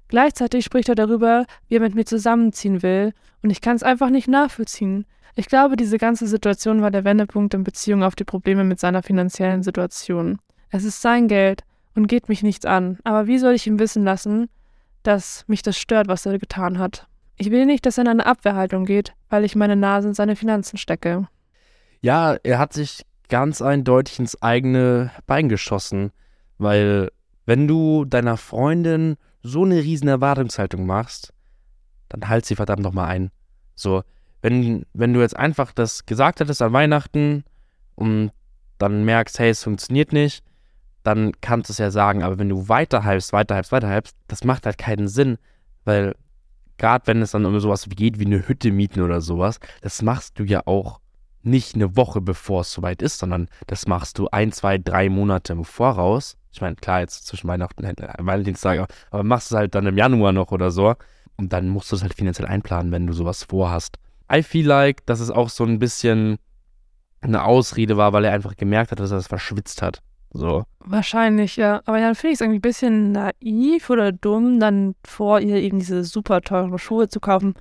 Gleichzeitig spricht er darüber, wie er mit mir zusammenziehen will, und ich kann es einfach nicht nachvollziehen. Ich glaube, diese ganze Situation war der Wendepunkt in Beziehung auf die Probleme mit seiner finanziellen Situation. Es ist sein Geld und geht mich nichts an, aber wie soll ich ihm wissen lassen, dass mich das stört, was er getan hat? Ich will nicht, dass er in eine Abwehrhaltung geht, weil ich meine Nase in seine Finanzen stecke. Ja, er hat sich ganz eindeutig ins eigene Bein geschossen, weil wenn du deiner Freundin so eine riesen Erwartungshaltung machst, dann halt sie verdammt nochmal ein. So, wenn, wenn du jetzt einfach das gesagt hättest an Weihnachten und dann merkst, hey, es funktioniert nicht, dann kannst du es ja sagen. Aber wenn du weiterhalbst, weiterhalbst, weiterhalbst, das macht halt keinen Sinn, weil gerade wenn es dann um sowas geht wie eine Hütte mieten oder sowas, das machst du ja auch nicht eine Woche bevor es soweit ist, sondern das machst du ein, zwei, drei Monate im Voraus. Ich meine, klar, jetzt zwischen Weihnachten und äh, Valentinstag, aber machst es halt dann im Januar noch oder so. Und dann musst du es halt finanziell einplanen, wenn du sowas vorhast. I feel like, dass es auch so ein bisschen eine Ausrede war, weil er einfach gemerkt hat, dass er das verschwitzt hat. So. Wahrscheinlich, ja. Aber dann finde ich es irgendwie ein bisschen naiv oder dumm, dann vor ihr eben diese super teuren Schuhe zu kaufen.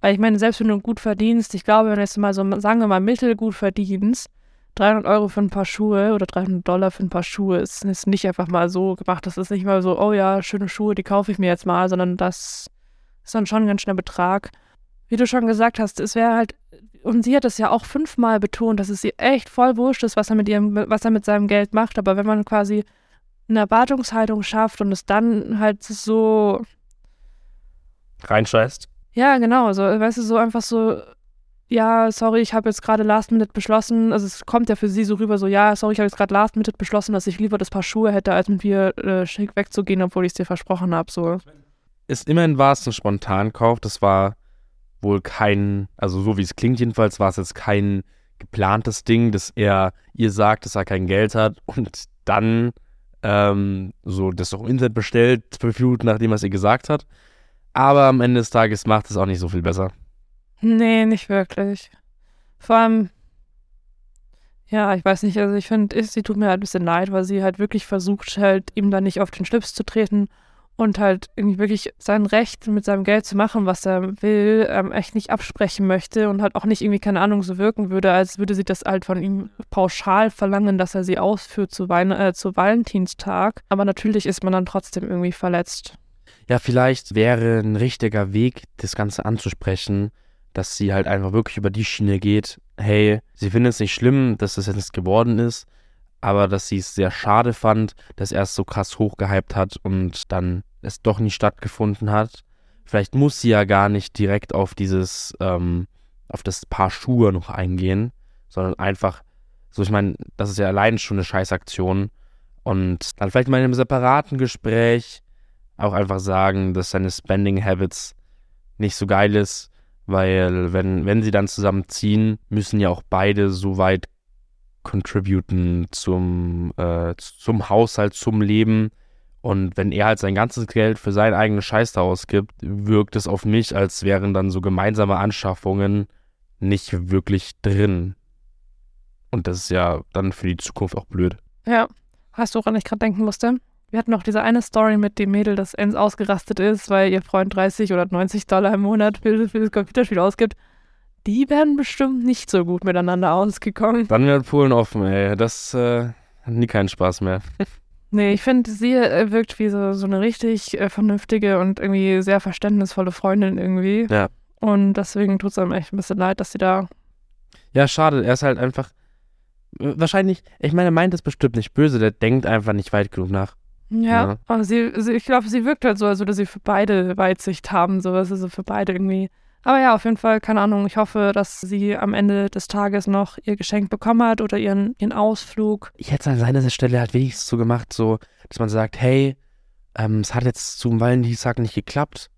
Weil ich meine, selbst wenn du gut verdienst, ich glaube, wenn du jetzt mal so, sagen wir mal, mittelgut verdienst, 300 Euro für ein paar Schuhe oder 300 Dollar für ein paar Schuhe ist, ist nicht einfach mal so gemacht. Das ist nicht mal so, oh ja, schöne Schuhe, die kaufe ich mir jetzt mal, sondern das ist dann schon ein ganz schöner Betrag. Wie du schon gesagt hast, es wäre halt, und sie hat es ja auch fünfmal betont, dass es ihr echt voll wurscht ist, was er mit ihrem, was er mit seinem Geld macht. Aber wenn man quasi eine Erwartungshaltung schafft und es dann halt so reinscheißt. Ja, genau, so, weißt du, so einfach so, ja, sorry, ich habe jetzt gerade Last Minute beschlossen, also es kommt ja für sie so rüber, so, ja, sorry, ich habe jetzt gerade Last Minute beschlossen, dass ich lieber das Paar Schuhe hätte, als mit mir äh, schick wegzugehen, obwohl ich es dir versprochen habe, so. Ist immerhin war es ein Spontankauf, das war wohl kein, also so wie es klingt jedenfalls, war es jetzt kein geplantes Ding, dass er ihr sagt, dass er kein Geld hat und dann ähm, so das auch im Internet bestellt, fünf Minuten nachdem er es ihr gesagt hat. Aber am Ende des Tages macht es auch nicht so viel besser. Nee, nicht wirklich. Vor allem, ja, ich weiß nicht, also ich finde, sie tut mir halt ein bisschen leid, weil sie halt wirklich versucht, halt ihm da nicht auf den Schlips zu treten und halt irgendwie wirklich sein Recht mit seinem Geld zu machen, was er will, ähm, echt nicht absprechen möchte und halt auch nicht irgendwie, keine Ahnung, so wirken würde, als würde sie das halt von ihm pauschal verlangen, dass er sie ausführt zu, Wein äh, zu Valentinstag. Aber natürlich ist man dann trotzdem irgendwie verletzt. Ja, vielleicht wäre ein richtiger Weg, das Ganze anzusprechen, dass sie halt einfach wirklich über die Schiene geht. Hey, sie findet es nicht schlimm, dass das jetzt geworden ist, aber dass sie es sehr schade fand, dass er es so krass hochgehypt hat und dann es doch nicht stattgefunden hat. Vielleicht muss sie ja gar nicht direkt auf dieses, ähm, auf das Paar Schuhe noch eingehen, sondern einfach, so ich meine, das ist ja allein schon eine Scheißaktion. Und dann vielleicht mal in einem separaten Gespräch auch einfach sagen, dass seine Spending Habits nicht so geil ist weil wenn, wenn sie dann zusammenziehen, müssen ja auch beide so weit contributen zum, äh, zum Haushalt, zum Leben. Und wenn er halt sein ganzes Geld für seinen eigenen Scheiß da ausgibt, wirkt es auf mich, als wären dann so gemeinsame Anschaffungen nicht wirklich drin. Und das ist ja dann für die Zukunft auch blöd. Ja. Hast du, woran ich gerade denken musste? Wir hatten noch diese eine Story mit dem Mädel, das ends ausgerastet ist, weil ihr Freund 30 oder 90 Dollar im Monat für, für das Computerspiel ausgibt. Die werden bestimmt nicht so gut miteinander ausgekommen. Dann wird Polen offen, ey. Das äh, hat nie keinen Spaß mehr. nee, ich finde, sie äh, wirkt wie so, so eine richtig äh, vernünftige und irgendwie sehr verständnisvolle Freundin irgendwie. Ja. Und deswegen tut es einem echt ein bisschen leid, dass sie da. Ja, schade. Er ist halt einfach. Wahrscheinlich, ich meine, er meint es bestimmt nicht böse, der denkt einfach nicht weit genug nach. Ja, ja. aber sie, sie ich glaube, sie wirkt halt so, als würde sie für beide Weitsicht haben, so, also für beide irgendwie. Aber ja, auf jeden Fall, keine Ahnung, ich hoffe, dass sie am Ende des Tages noch ihr Geschenk bekommen hat oder ihren, ihren Ausflug. Ich hätte es an seiner Stelle halt wenigstens so gemacht, so, dass man sagt, hey, ähm, es hat jetzt zum Valentinstag nicht geklappt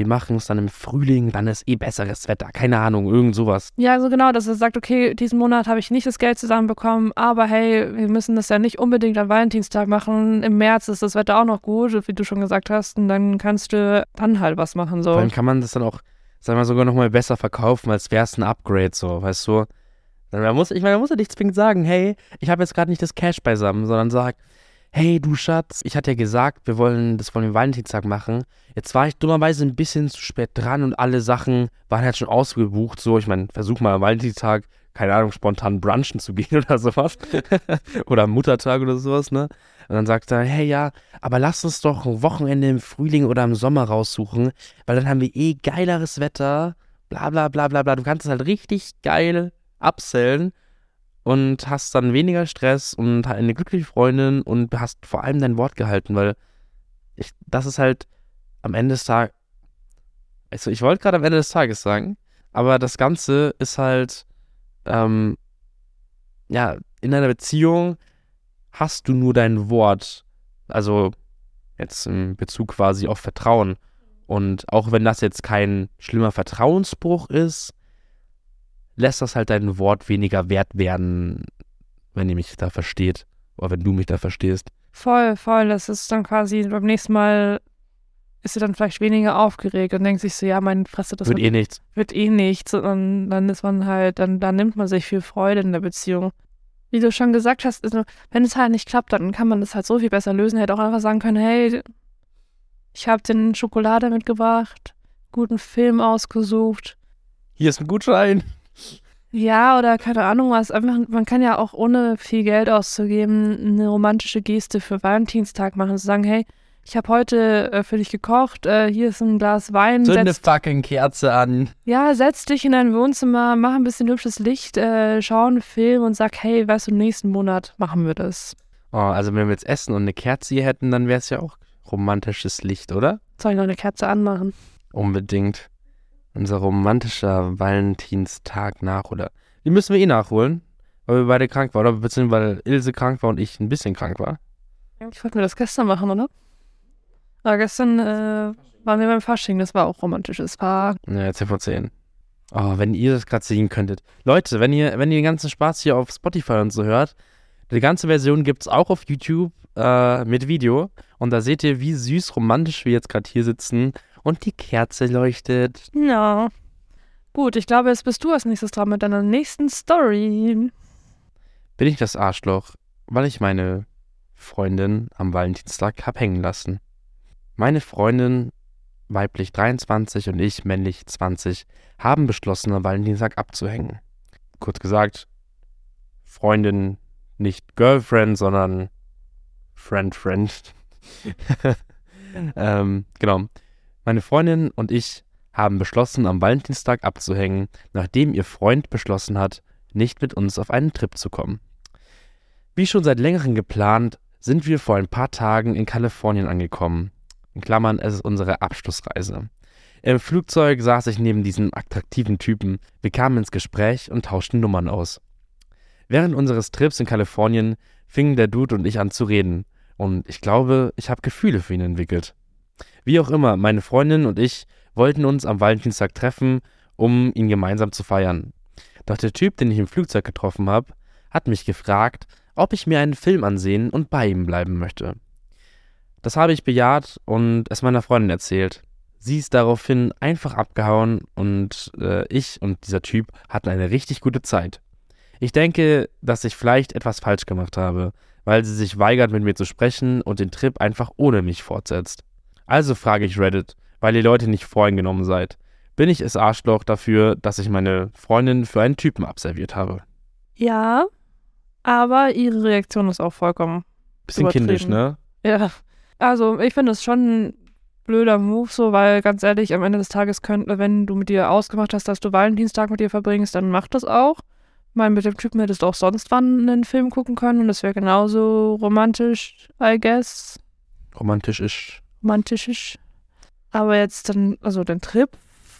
wir machen es dann im Frühling, dann ist eh besseres Wetter, keine Ahnung, irgend sowas. Ja, also genau, dass er sagt, okay, diesen Monat habe ich nicht das Geld zusammenbekommen, aber hey, wir müssen das ja nicht unbedingt am Valentinstag machen. Im März ist das Wetter auch noch gut, wie du schon gesagt hast, und dann kannst du dann halt was machen. So. Dann kann man das dann auch, sagen wir mal, sogar nochmal besser verkaufen, als wäre es ein Upgrade, so, weißt du? Dann muss, ich meine, man muss ja nicht zwingend sagen, hey, ich habe jetzt gerade nicht das Cash beisammen, sondern sag, hey du Schatz, ich hatte ja gesagt, wir wollen das von dem Valentinstag machen. Jetzt war ich dummerweise ein bisschen zu spät dran und alle Sachen waren halt schon ausgebucht. So, ich meine, versuch mal am Valentinstag, keine Ahnung, spontan brunchen zu gehen oder sowas. oder am Muttertag oder sowas, ne? Und dann sagt er, hey ja, aber lass uns doch ein Wochenende im Frühling oder im Sommer raussuchen, weil dann haben wir eh geileres Wetter, bla bla bla bla bla. Du kannst es halt richtig geil absellen und hast dann weniger Stress und eine glückliche Freundin und hast vor allem dein Wort gehalten, weil ich, das ist halt am Ende des Tages, also ich wollte gerade am Ende des Tages sagen, aber das Ganze ist halt, ähm, ja, in einer Beziehung hast du nur dein Wort, also jetzt in Bezug quasi auf Vertrauen. Und auch wenn das jetzt kein schlimmer Vertrauensbruch ist, lässt das halt dein Wort weniger wert werden, wenn ihr mich da versteht. Oder wenn du mich da verstehst. Voll, voll. Das ist dann quasi beim nächsten Mal ist sie dann vielleicht weniger aufgeregt und denkt sich so, ja, meine Fresse, das wird, wird eh nichts. Wird eh nichts. Und dann ist man halt, dann, dann nimmt man sich viel Freude in der Beziehung. Wie du schon gesagt hast, also, wenn es halt nicht klappt, dann kann man das halt so viel besser lösen. Hätte auch einfach sagen können, hey, ich habe den Schokolade mitgebracht, guten Film ausgesucht. Hier ist ein Gutschein. Ja, oder keine Ahnung was. Einfach, man kann ja auch ohne viel Geld auszugeben eine romantische Geste für Valentinstag machen. Zu sagen, hey, ich habe heute äh, für dich gekocht, äh, hier ist ein Glas Wein. Zünd eine fucking Kerze an. ja, setz dich in dein Wohnzimmer, mach ein bisschen hübsches Licht, äh, schau einen Film und sag, hey, weißt du, nächsten Monat machen wir das. Oh, also wenn wir jetzt Essen und eine Kerze hier hätten, dann wäre es ja auch romantisches Licht, oder? Soll ich noch eine Kerze anmachen? Unbedingt. Unser romantischer Valentinstag nach, oder? Die müssen wir eh nachholen, weil wir beide krank waren, oder beziehungsweise weil Ilse krank war und ich ein bisschen krank war. Ich wollte mir das gestern machen, oder? Aber gestern äh, waren wir beim Fasching, das war auch romantisches Paar. Ja, 10 von 10. Oh, wenn ihr das gerade sehen könntet. Leute, wenn ihr, wenn ihr den ganzen Spaß hier auf Spotify und so hört, die ganze Version gibt es auch auf YouTube äh, mit Video. Und da seht ihr, wie süß romantisch wir jetzt gerade hier sitzen und die Kerze leuchtet. Ja. Gut, ich glaube, jetzt bist du als nächstes dran mit deiner nächsten Story. Bin ich das Arschloch, weil ich meine Freundin am Valentinstag hab hängen lassen. Meine Freundin, weiblich 23 und ich, männlich 20, haben beschlossen, am Valentinstag abzuhängen. Kurz gesagt, Freundin, nicht Girlfriend, sondern Friend, Friend. ähm, genau. Meine Freundin und ich haben beschlossen, am Valentinstag abzuhängen, nachdem ihr Freund beschlossen hat, nicht mit uns auf einen Trip zu kommen. Wie schon seit längerem geplant, sind wir vor ein paar Tagen in Kalifornien angekommen. In Klammern, es ist unsere Abschlussreise. Im Flugzeug saß ich neben diesem attraktiven Typen. Wir kamen ins Gespräch und tauschten Nummern aus. Während unseres Trips in Kalifornien fingen der Dude und ich an zu reden. Und ich glaube, ich habe Gefühle für ihn entwickelt. Wie auch immer, meine Freundin und ich wollten uns am Valentinstag treffen, um ihn gemeinsam zu feiern. Doch der Typ, den ich im Flugzeug getroffen habe, hat mich gefragt, ob ich mir einen Film ansehen und bei ihm bleiben möchte. Das habe ich bejaht und es meiner Freundin erzählt. Sie ist daraufhin einfach abgehauen und äh, ich und dieser Typ hatten eine richtig gute Zeit. Ich denke, dass ich vielleicht etwas falsch gemacht habe, weil sie sich weigert, mit mir zu sprechen und den Trip einfach ohne mich fortsetzt. Also frage ich Reddit, weil ihr Leute nicht voreingenommen seid. Bin ich es Arschloch dafür, dass ich meine Freundin für einen Typen abserviert habe? Ja, aber ihre Reaktion ist auch vollkommen. Bisschen kindisch, ne? Ja. Also, ich finde es schon ein blöder Move so, weil ganz ehrlich, am Ende des Tages könnte, wenn du mit dir ausgemacht hast, dass du Valentinstag mit ihr verbringst, dann mach das auch. Ich meine, mit dem Typen hättest du auch sonst wann einen Film gucken können und das wäre genauso romantisch, I guess. Romantisch ist. Romantisch. Aber jetzt dann, also den Trip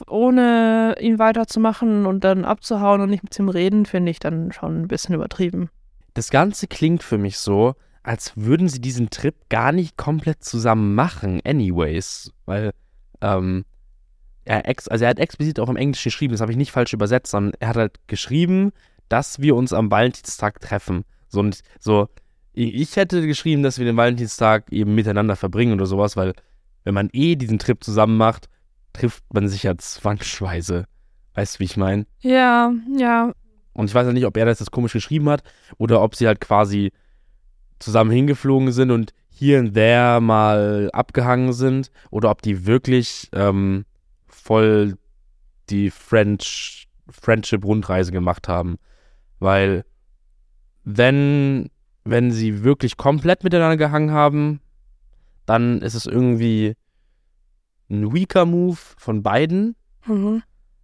ohne ihn weiterzumachen und dann abzuhauen und nicht mit ihm reden, finde ich dann schon ein bisschen übertrieben. Das Ganze klingt für mich so, als würden sie diesen Trip gar nicht komplett zusammen machen, anyways. Weil, ähm, er, ex also er hat explizit auch im Englisch geschrieben, das habe ich nicht falsch übersetzt, sondern er hat halt geschrieben, dass wir uns am Valentinstag treffen. So, und so, ich hätte geschrieben, dass wir den Valentinstag eben miteinander verbringen oder sowas, weil wenn man eh diesen Trip zusammen macht, trifft man sich ja zwangsweise. Weißt du, wie ich meine? Ja, ja. Und ich weiß ja nicht, ob er das jetzt komisch geschrieben hat oder ob sie halt quasi zusammen hingeflogen sind und hier und there mal abgehangen sind oder ob die wirklich ähm, voll die French, Friendship-Rundreise gemacht haben. Weil wenn, wenn sie wirklich komplett miteinander gehangen haben, dann ist es irgendwie ein weaker Move von beiden. Mhm.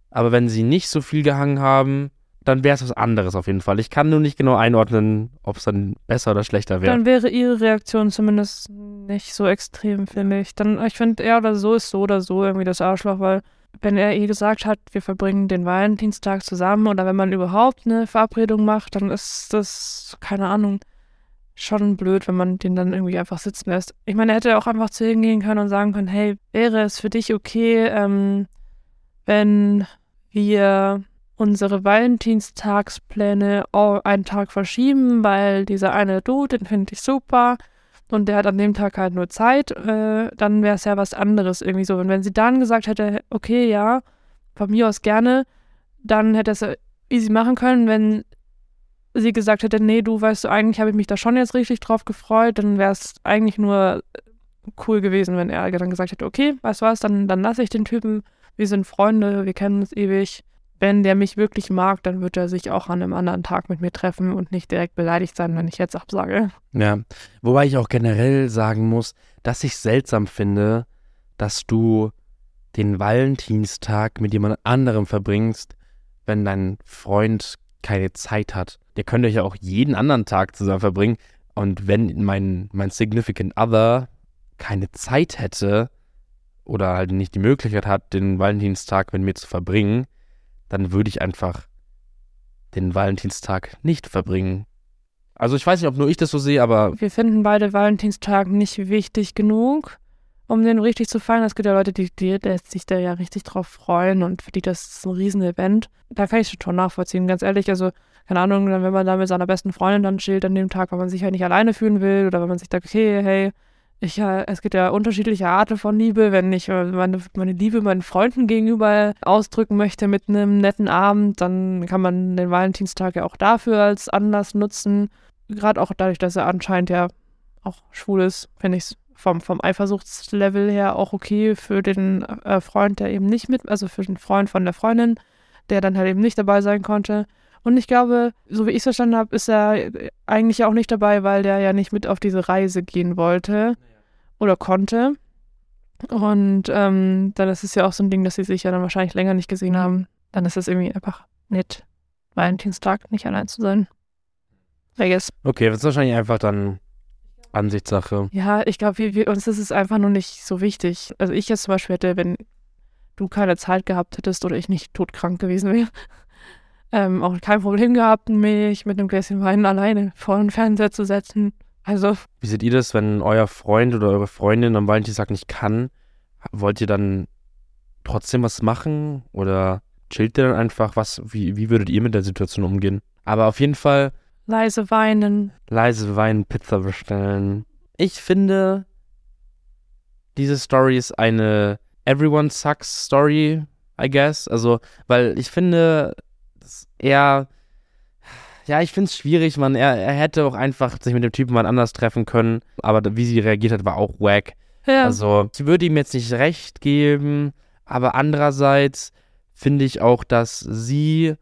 Aber wenn sie nicht so viel gehangen haben, dann wäre es was anderes auf jeden Fall. Ich kann nur nicht genau einordnen, ob es dann besser oder schlechter wäre. Dann wäre ihre Reaktion zumindest nicht so extrem, finde ich. Dann, ich finde, er oder so ist so oder so irgendwie das Arschloch, weil wenn er ihr gesagt hat, wir verbringen den Valentinstag zusammen oder wenn man überhaupt eine Verabredung macht, dann ist das, keine Ahnung, schon blöd, wenn man den dann irgendwie einfach sitzen lässt. Ich meine, er hätte auch einfach zu ihm gehen können und sagen können, hey, wäre es für dich okay, ähm, wenn wir unsere Valentinstagspläne einen Tag verschieben, weil dieser eine Dude, den finde ich super und der hat an dem Tag halt nur Zeit, äh, dann wäre es ja was anderes irgendwie so. Und wenn sie dann gesagt hätte, okay, ja, von mir aus gerne, dann hätte es easy machen können. Wenn sie gesagt hätte, nee, du weißt du, eigentlich habe ich mich da schon jetzt richtig drauf gefreut, dann wäre es eigentlich nur cool gewesen, wenn er dann gesagt hätte, okay, weißt du was, dann, dann lasse ich den Typen, wir sind Freunde, wir kennen uns ewig wenn der mich wirklich mag, dann wird er sich auch an einem anderen Tag mit mir treffen und nicht direkt beleidigt sein, wenn ich jetzt absage. Ja, wobei ich auch generell sagen muss, dass ich seltsam finde, dass du den Valentinstag mit jemand anderem verbringst, wenn dein Freund keine Zeit hat. Ihr könnt euch ja auch jeden anderen Tag zusammen verbringen. Und wenn mein, mein Significant Other keine Zeit hätte oder halt nicht die Möglichkeit hat, den Valentinstag mit mir zu verbringen, dann würde ich einfach den Valentinstag nicht verbringen. Also ich weiß nicht, ob nur ich das so sehe, aber. Wir finden beide Valentinstag nicht wichtig genug, um den richtig zu feiern. Es gibt ja Leute, die, die, die sich da ja richtig drauf freuen und für die das ist ein Riesen-Event. Da kann ich es schon nachvollziehen, ganz ehrlich. Also, keine Ahnung, wenn man da mit seiner besten Freundin dann chillt an dem Tag, weil man sich halt nicht alleine fühlen will oder wenn man sich sagt, okay, hey, ich, äh, es gibt ja unterschiedliche Arten von Liebe. Wenn ich äh, meine, meine Liebe meinen Freunden gegenüber ausdrücken möchte mit einem netten Abend, dann kann man den Valentinstag ja auch dafür als Anlass nutzen. Gerade auch dadurch, dass er anscheinend ja auch schwul ist, finde ich es vom, vom Eifersuchtslevel her auch okay für den äh, Freund, der eben nicht mit, also für den Freund von der Freundin, der dann halt eben nicht dabei sein konnte. Und ich glaube, so wie ich es verstanden habe, ist er eigentlich auch nicht dabei, weil der ja nicht mit auf diese Reise gehen wollte oder konnte. Und ähm, dann ist es ja auch so ein Ding, dass sie sich ja dann wahrscheinlich länger nicht gesehen haben. Dann ist es irgendwie einfach nett, Valentinstag nicht allein zu sein. I guess. Okay, das ist wahrscheinlich einfach dann Ansichtssache. Ja, ich glaube, uns ist es einfach nur nicht so wichtig. Also ich jetzt zum Beispiel hätte, wenn du keine Zeit gehabt hättest oder ich nicht todkrank gewesen wäre, ähm, auch kein Problem gehabt, mich mit einem Gläschen Wein alleine vor den Fernseher zu setzen. Also. Wie seht ihr das, wenn euer Freund oder eure Freundin am Valentinstag nicht kann? Wollt ihr dann trotzdem was machen? Oder chillt ihr dann einfach? Was, wie, wie würdet ihr mit der Situation umgehen? Aber auf jeden Fall. Leise weinen. Leise weinen, Pizza bestellen. Ich finde, diese Story ist eine Everyone Sucks Story, I guess. Also, weil ich finde, er, ja, ich finde es schwierig, man. Er, er hätte auch einfach sich mit dem Typen mal anders treffen können, aber wie sie reagiert hat, war auch wack. Ja. Also, ich würde ihm jetzt nicht recht geben, aber andererseits finde ich auch, dass sie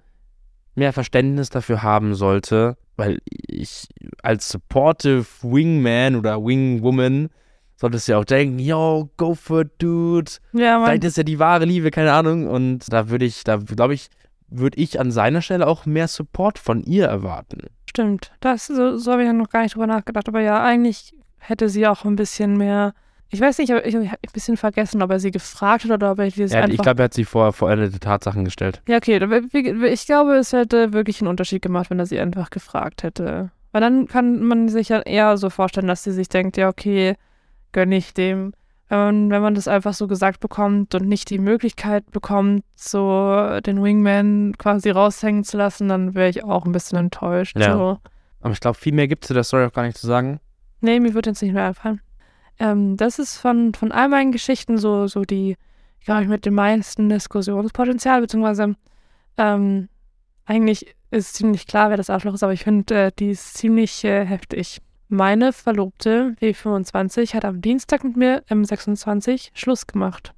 mehr Verständnis dafür haben sollte, weil ich als supportive Wingman oder Wingwoman solltest du ja auch denken, yo, go for it, dude. Ja. Vielleicht ist ja die wahre Liebe, keine Ahnung. Und da würde ich, da glaube ich, würde ich an seiner Stelle auch mehr Support von ihr erwarten. Stimmt. Das, so, so habe ich ja noch gar nicht drüber nachgedacht. Aber ja, eigentlich hätte sie auch ein bisschen mehr. Ich weiß nicht, ich, ich habe ein bisschen vergessen, ob er sie gefragt hat oder ob er dieses ja, einfach... Ich glaube, er hat sie vor vollendete Tatsachen gestellt. Ja, okay. Ich glaube, es hätte wirklich einen Unterschied gemacht, wenn er sie einfach gefragt hätte. Weil dann kann man sich ja eher so vorstellen, dass sie sich denkt, ja, okay, gönne ich dem. Wenn man, wenn man das einfach so gesagt bekommt und nicht die Möglichkeit bekommt, so den Wingman quasi raushängen zu lassen, dann wäre ich auch ein bisschen enttäuscht. Ja. So. Aber ich glaube, viel mehr gibt es zu der Story auch gar nicht zu sagen. Nee, mir wird jetzt nicht mehr einfallen. Ähm, das ist von, von all meinen Geschichten so, so die, glaube ich, mit dem meisten Diskussionspotenzial, beziehungsweise ähm, eigentlich ist ziemlich klar, wer das Arschloch ist, aber ich finde, äh, die ist ziemlich äh, heftig. Meine Verlobte, W25, hat am Dienstag mit mir, M26, Schluss gemacht.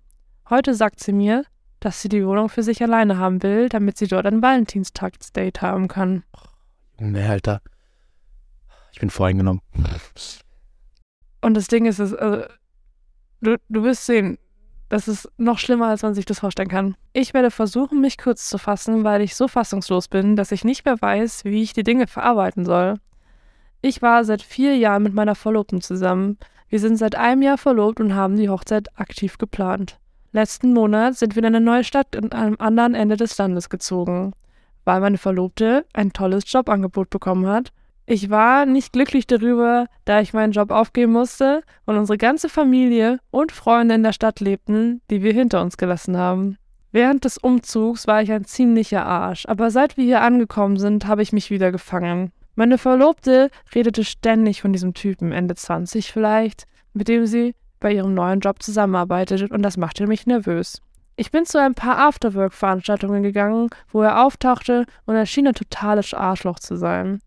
Heute sagt sie mir, dass sie die Wohnung für sich alleine haben will, damit sie dort ein Valentinstagsdate haben kann. Nee, Alter. Ich bin voreingenommen. Und das Ding ist, es, also, du, du wirst sehen, das ist noch schlimmer, als man sich das vorstellen kann. Ich werde versuchen, mich kurz zu fassen, weil ich so fassungslos bin, dass ich nicht mehr weiß, wie ich die Dinge verarbeiten soll. Ich war seit vier Jahren mit meiner Verlobten zusammen. Wir sind seit einem Jahr verlobt und haben die Hochzeit aktiv geplant. Letzten Monat sind wir in eine neue Stadt an einem anderen Ende des Landes gezogen, weil meine Verlobte ein tolles Jobangebot bekommen hat. Ich war nicht glücklich darüber, da ich meinen Job aufgeben musste und unsere ganze Familie und Freunde in der Stadt lebten, die wir hinter uns gelassen haben. Während des Umzugs war ich ein ziemlicher Arsch, aber seit wir hier angekommen sind, habe ich mich wieder gefangen. Meine Verlobte redete ständig von diesem Typen, Ende 20 vielleicht, mit dem sie bei ihrem neuen Job zusammenarbeitet und das machte mich nervös. Ich bin zu ein paar Afterwork-Veranstaltungen gegangen, wo er auftauchte und er schien ein totales Arschloch zu sein.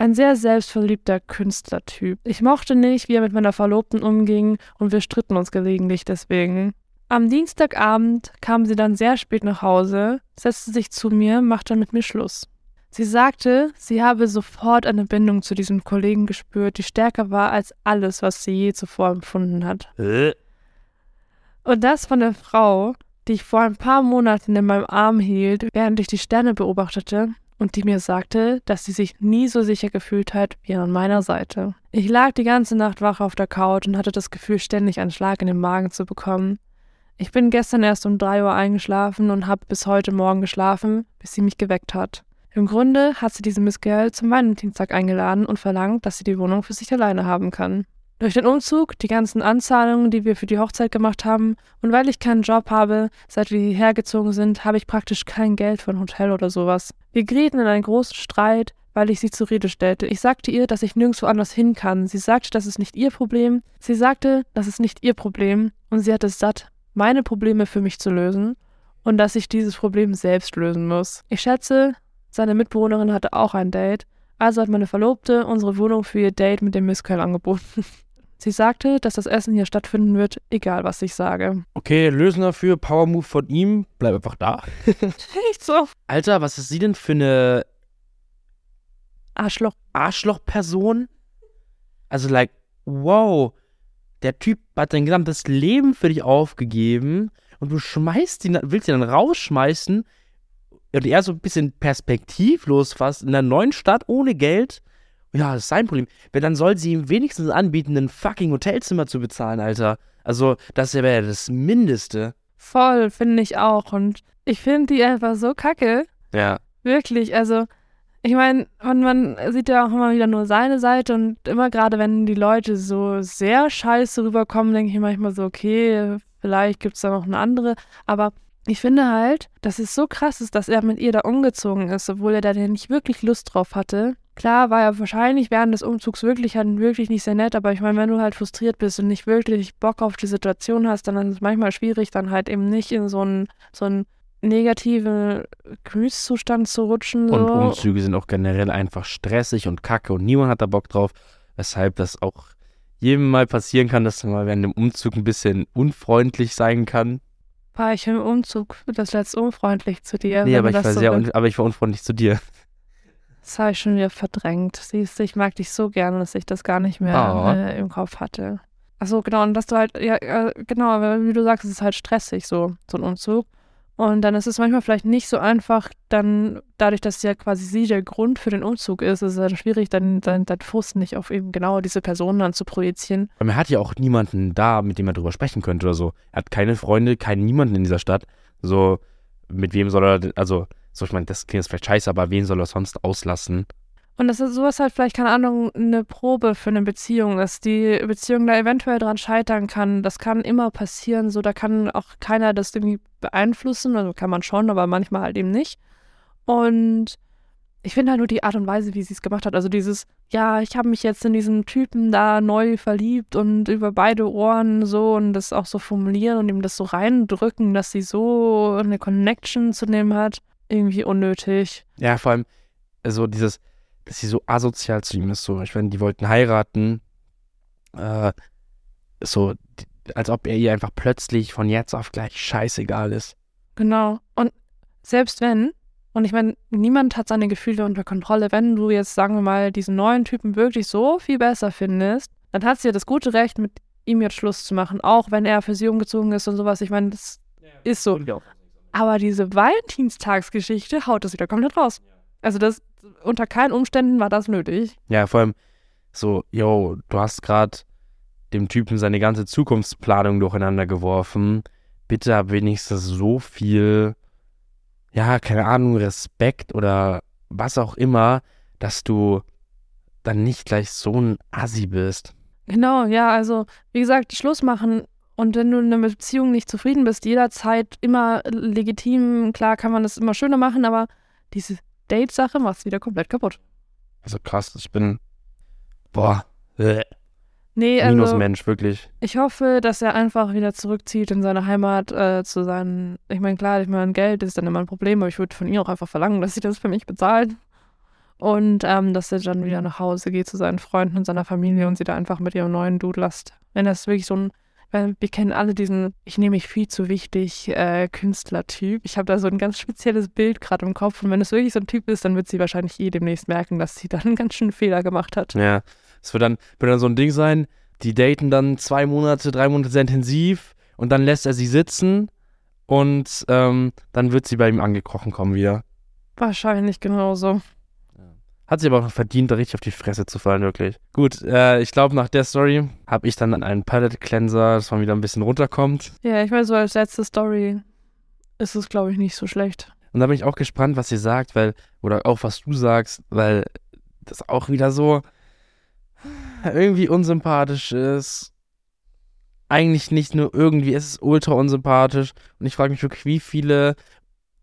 Ein sehr selbstverliebter Künstlertyp. Ich mochte nicht, wie er mit meiner Verlobten umging und wir stritten uns gelegentlich deswegen. Am Dienstagabend kam sie dann sehr spät nach Hause, setzte sich zu mir, machte mit mir Schluss. Sie sagte, sie habe sofort eine Bindung zu diesem Kollegen gespürt, die stärker war als alles, was sie je zuvor empfunden hat. Äh. Und das von der Frau, die ich vor ein paar Monaten in meinem Arm hielt, während ich die Sterne beobachtete und die mir sagte, dass sie sich nie so sicher gefühlt hat wie an meiner Seite. Ich lag die ganze Nacht wach auf der Couch und hatte das Gefühl, ständig einen Schlag in den Magen zu bekommen. Ich bin gestern erst um drei Uhr eingeschlafen und habe bis heute Morgen geschlafen, bis sie mich geweckt hat. Im Grunde hat sie diese Miss Girl zum Valentinstag eingeladen und verlangt, dass sie die Wohnung für sich alleine haben kann. Durch den Umzug, die ganzen Anzahlungen, die wir für die Hochzeit gemacht haben und weil ich keinen Job habe, seit wir hierher gezogen sind, habe ich praktisch kein Geld für ein Hotel oder sowas. Wir gerieten in einen großen Streit, weil ich sie zur Rede stellte. Ich sagte ihr, dass ich nirgendwo anders hin kann. Sie sagte, das ist nicht ihr Problem. Sie sagte, das ist nicht ihr Problem und sie hat es satt, meine Probleme für mich zu lösen und dass ich dieses Problem selbst lösen muss. Ich schätze, seine Mitbewohnerin hatte auch ein Date, also hat meine Verlobte unsere Wohnung für ihr Date mit dem Miss Curl angeboten. Sie sagte, dass das Essen hier stattfinden wird, egal was ich sage. Okay, Lösen dafür, Power Move von ihm, bleib einfach da. Echt so. Alter, was ist sie denn für eine Arschloch. Arschloch-Person? Also, like, wow, der Typ hat sein gesamtes Leben für dich aufgegeben und du schmeißt ihn, willst ihn dann rausschmeißen und er so ein bisschen perspektivlos fast in einer neuen Stadt ohne Geld. Ja, das ist sein Problem. Weil dann soll sie ihm wenigstens anbieten, ein fucking Hotelzimmer zu bezahlen, Alter. Also, das wäre ja das Mindeste. Voll, finde ich auch. Und ich finde die einfach so kacke. Ja. Wirklich, also ich meine, man, man sieht ja auch immer wieder nur seine Seite und immer gerade, wenn die Leute so sehr scheiße rüberkommen, denke ich manchmal so, okay, vielleicht gibt es da noch eine andere. Aber ich finde halt, dass es so krass ist, dass er mit ihr da umgezogen ist, obwohl er da nicht wirklich Lust drauf hatte. Klar war er wahrscheinlich während des Umzugs wirklich halt wirklich nicht sehr nett, aber ich meine, wenn du halt frustriert bist und nicht wirklich Bock auf die Situation hast, dann ist es manchmal schwierig, dann halt eben nicht in so einen so einen negativen Gemütszustand zu rutschen. So. Und Umzüge sind auch generell einfach stressig und kacke und niemand hat da Bock drauf, weshalb das auch jedem mal passieren kann, dass man mal während dem Umzug ein bisschen unfreundlich sein kann. War ich im Umzug das letzte unfreundlich zu dir? Nee, aber ich, war sehr so un aber ich war unfreundlich zu dir. Das habe ich schon wieder verdrängt. Siehst du, ich mag dich so gerne, dass ich das gar nicht mehr Ah. äh, im Kopf hatte. Achso, genau, und dass du halt, ja, äh, genau, aber wie du sagst, es ist halt stressig, so, so ein Umzug. Und dann ist es manchmal vielleicht nicht so einfach, dann, dadurch, dass ja quasi sie der Grund für den Umzug ist, ist es dann schwierig, dann dein, dein Frust nicht auf eben genau diese Person dann zu projizieren. Und er hat ja auch niemanden da, mit dem er drüber sprechen könnte oder so. Er hat keine Freunde, keinen niemanden in dieser Stadt. So, mit wem soll er, denn- also, so, ich meine, das klingt jetzt vielleicht scheiße, aber wen soll er sonst auslassen? Und das ist sowas halt vielleicht, keine Ahnung, eine Probe für eine Beziehung, dass die Beziehung da eventuell dran scheitern kann. Das kann immer passieren, so da kann auch keiner das irgendwie beeinflussen, also kann man schon, aber manchmal halt eben nicht. Und ich finde halt nur die Art und Weise, wie sie es gemacht hat, also dieses, ja, ich habe mich jetzt in diesen Typen da neu verliebt und über beide Ohren so und das auch so formulieren und ihm das so reindrücken, dass sie so eine Connection zu dem hat, irgendwie unnötig. Ja, vor allem, so dieses, dass sie so asozial zu ihm ist, so, ich meine, die wollten heiraten, äh, so, als ob er ihr einfach plötzlich von jetzt auf gleich scheißegal ist. Genau. Und selbst wenn, und ich meine, niemand hat seine Gefühle unter Kontrolle, wenn du jetzt, sagen wir mal, diesen neuen Typen wirklich so viel besser findest, dann hat sie ja das gute Recht, mit ihm jetzt Schluss zu machen, auch wenn er für sie umgezogen ist und sowas. Ich meine, das ist so. Aber diese Valentinstagsgeschichte haut das wieder komplett raus. Also das, unter keinen Umständen war das nötig. Ja, vor allem so, yo, du hast gerade dem Typen seine ganze Zukunftsplanung durcheinander geworfen. Bitte hab wenigstens so viel, ja, keine Ahnung, Respekt oder was auch immer, dass du dann nicht gleich so ein Assi bist. Genau, ja, also wie gesagt, Schluss machen und wenn du in einer Beziehung nicht zufrieden bist, jederzeit immer legitim, klar kann man das immer schöner machen, aber diese Date-Sache macht es wieder komplett kaputt. Also krass, ich bin, boah, äh, Nee, also Minusmensch, wirklich. ich hoffe, dass er einfach wieder zurückzieht in seine Heimat äh, zu seinen, ich meine, klar, ich meine, Geld ist dann immer ein Problem, aber ich würde von ihr auch einfach verlangen, dass sie das für mich bezahlt. Und ähm, dass er dann wieder nach Hause geht zu seinen Freunden und seiner Familie und sie da einfach mit ihrem neuen Dude lasst. Wenn das wirklich so ein Weil wir kennen alle diesen, ich nehme mich viel zu wichtig, äh, Künstlertyp. Ich habe da so ein ganz spezielles Bild gerade im Kopf. Und wenn es wirklich so ein Typ ist, dann wird sie wahrscheinlich eh demnächst merken, dass sie dann einen ganz schönen Fehler gemacht hat. Ja, es wird dann, wird dann so ein Ding sein, die daten dann zwei Monate, drei Monate sehr intensiv und dann lässt er sie sitzen und ähm, dann wird sie bei ihm angekrochen kommen wieder. Wahrscheinlich genauso. Hat sie aber auch verdient, da richtig auf die Fresse zu fallen, wirklich. Gut, äh, ich glaube, nach der Story habe ich dann einen Palette Cleanser, dass man wieder ein bisschen runterkommt. Ja, ich meine, so als letzte Story ist es, glaube ich, nicht so schlecht. Und da bin ich auch gespannt, was sie sagt, weil, oder auch was du sagst, weil das auch wieder so irgendwie unsympathisch ist. Eigentlich nicht nur irgendwie, es ist ultra unsympathisch. Und ich frage mich wirklich, wie viele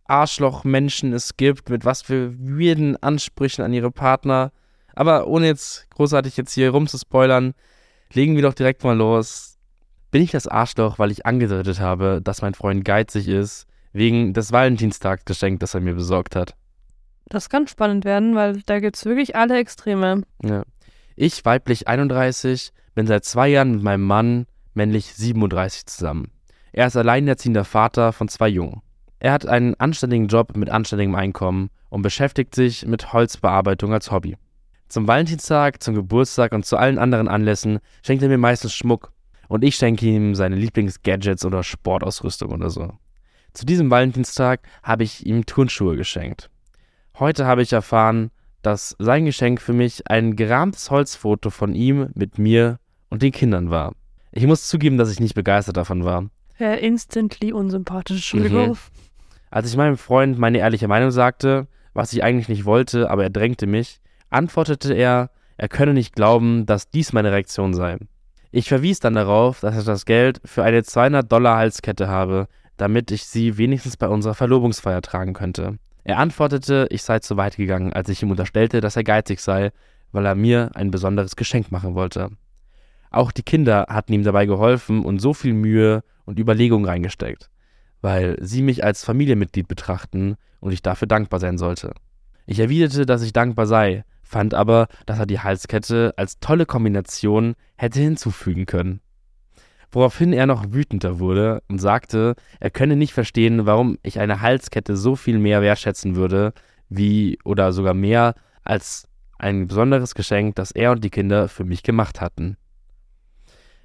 Arschloch-Menschen es gibt, mit was für weirden Ansprüchen an ihre Partner. Aber ohne jetzt großartig jetzt hier rumzuspoilern, legen wir doch direkt mal los. Bin ich das Arschloch, weil ich angedeutet habe, dass mein Freund geizig ist, wegen des Valentinstagsgeschenks, das er mir besorgt hat? Das kann spannend werden, weil da gibt es wirklich alle Extreme. Ja. Ich, weiblich 31, bin seit zwei Jahren mit meinem Mann, männlich 37, zusammen. Er ist alleinerziehender Vater von zwei Jungen. Er hat einen anständigen Job mit anständigem Einkommen und beschäftigt sich mit Holzbearbeitung als Hobby. Zum Valentinstag, zum Geburtstag und zu allen anderen Anlässen schenkt er mir meistens Schmuck und ich schenke ihm seine Lieblingsgadgets oder Sportausrüstung oder so. Zu diesem Valentinstag habe ich ihm Turnschuhe geschenkt. Heute habe ich erfahren, dass sein Geschenk für mich ein gerahmtes Holzfoto von ihm mit mir und den Kindern war. Ich muss zugeben, dass ich nicht begeistert davon war. Ja, instantly unsympathisch, Entschuldigung. Mhm. Als ich meinem Freund meine ehrliche Meinung sagte, was ich eigentlich nicht wollte, aber er drängte mich, antwortete er, er könne nicht glauben, dass dies meine Reaktion sei. Ich verwies dann darauf, dass ich das Geld für eine 200 Dollar Halskette habe, damit ich sie wenigstens bei unserer Verlobungsfeier tragen könnte. Er antwortete, ich sei zu weit gegangen, als ich ihm unterstellte, dass er geizig sei, weil er mir ein besonderes Geschenk machen wollte. Auch die Kinder hatten ihm dabei geholfen und so viel Mühe und Überlegung reingesteckt weil sie mich als Familienmitglied betrachten und ich dafür dankbar sein sollte. Ich erwiderte, dass ich dankbar sei, fand aber, dass er die Halskette als tolle Kombination hätte hinzufügen können. Woraufhin er noch wütender wurde und sagte, er könne nicht verstehen, warum ich eine Halskette so viel mehr wertschätzen würde, wie oder sogar mehr als ein besonderes Geschenk, das er und die Kinder für mich gemacht hatten.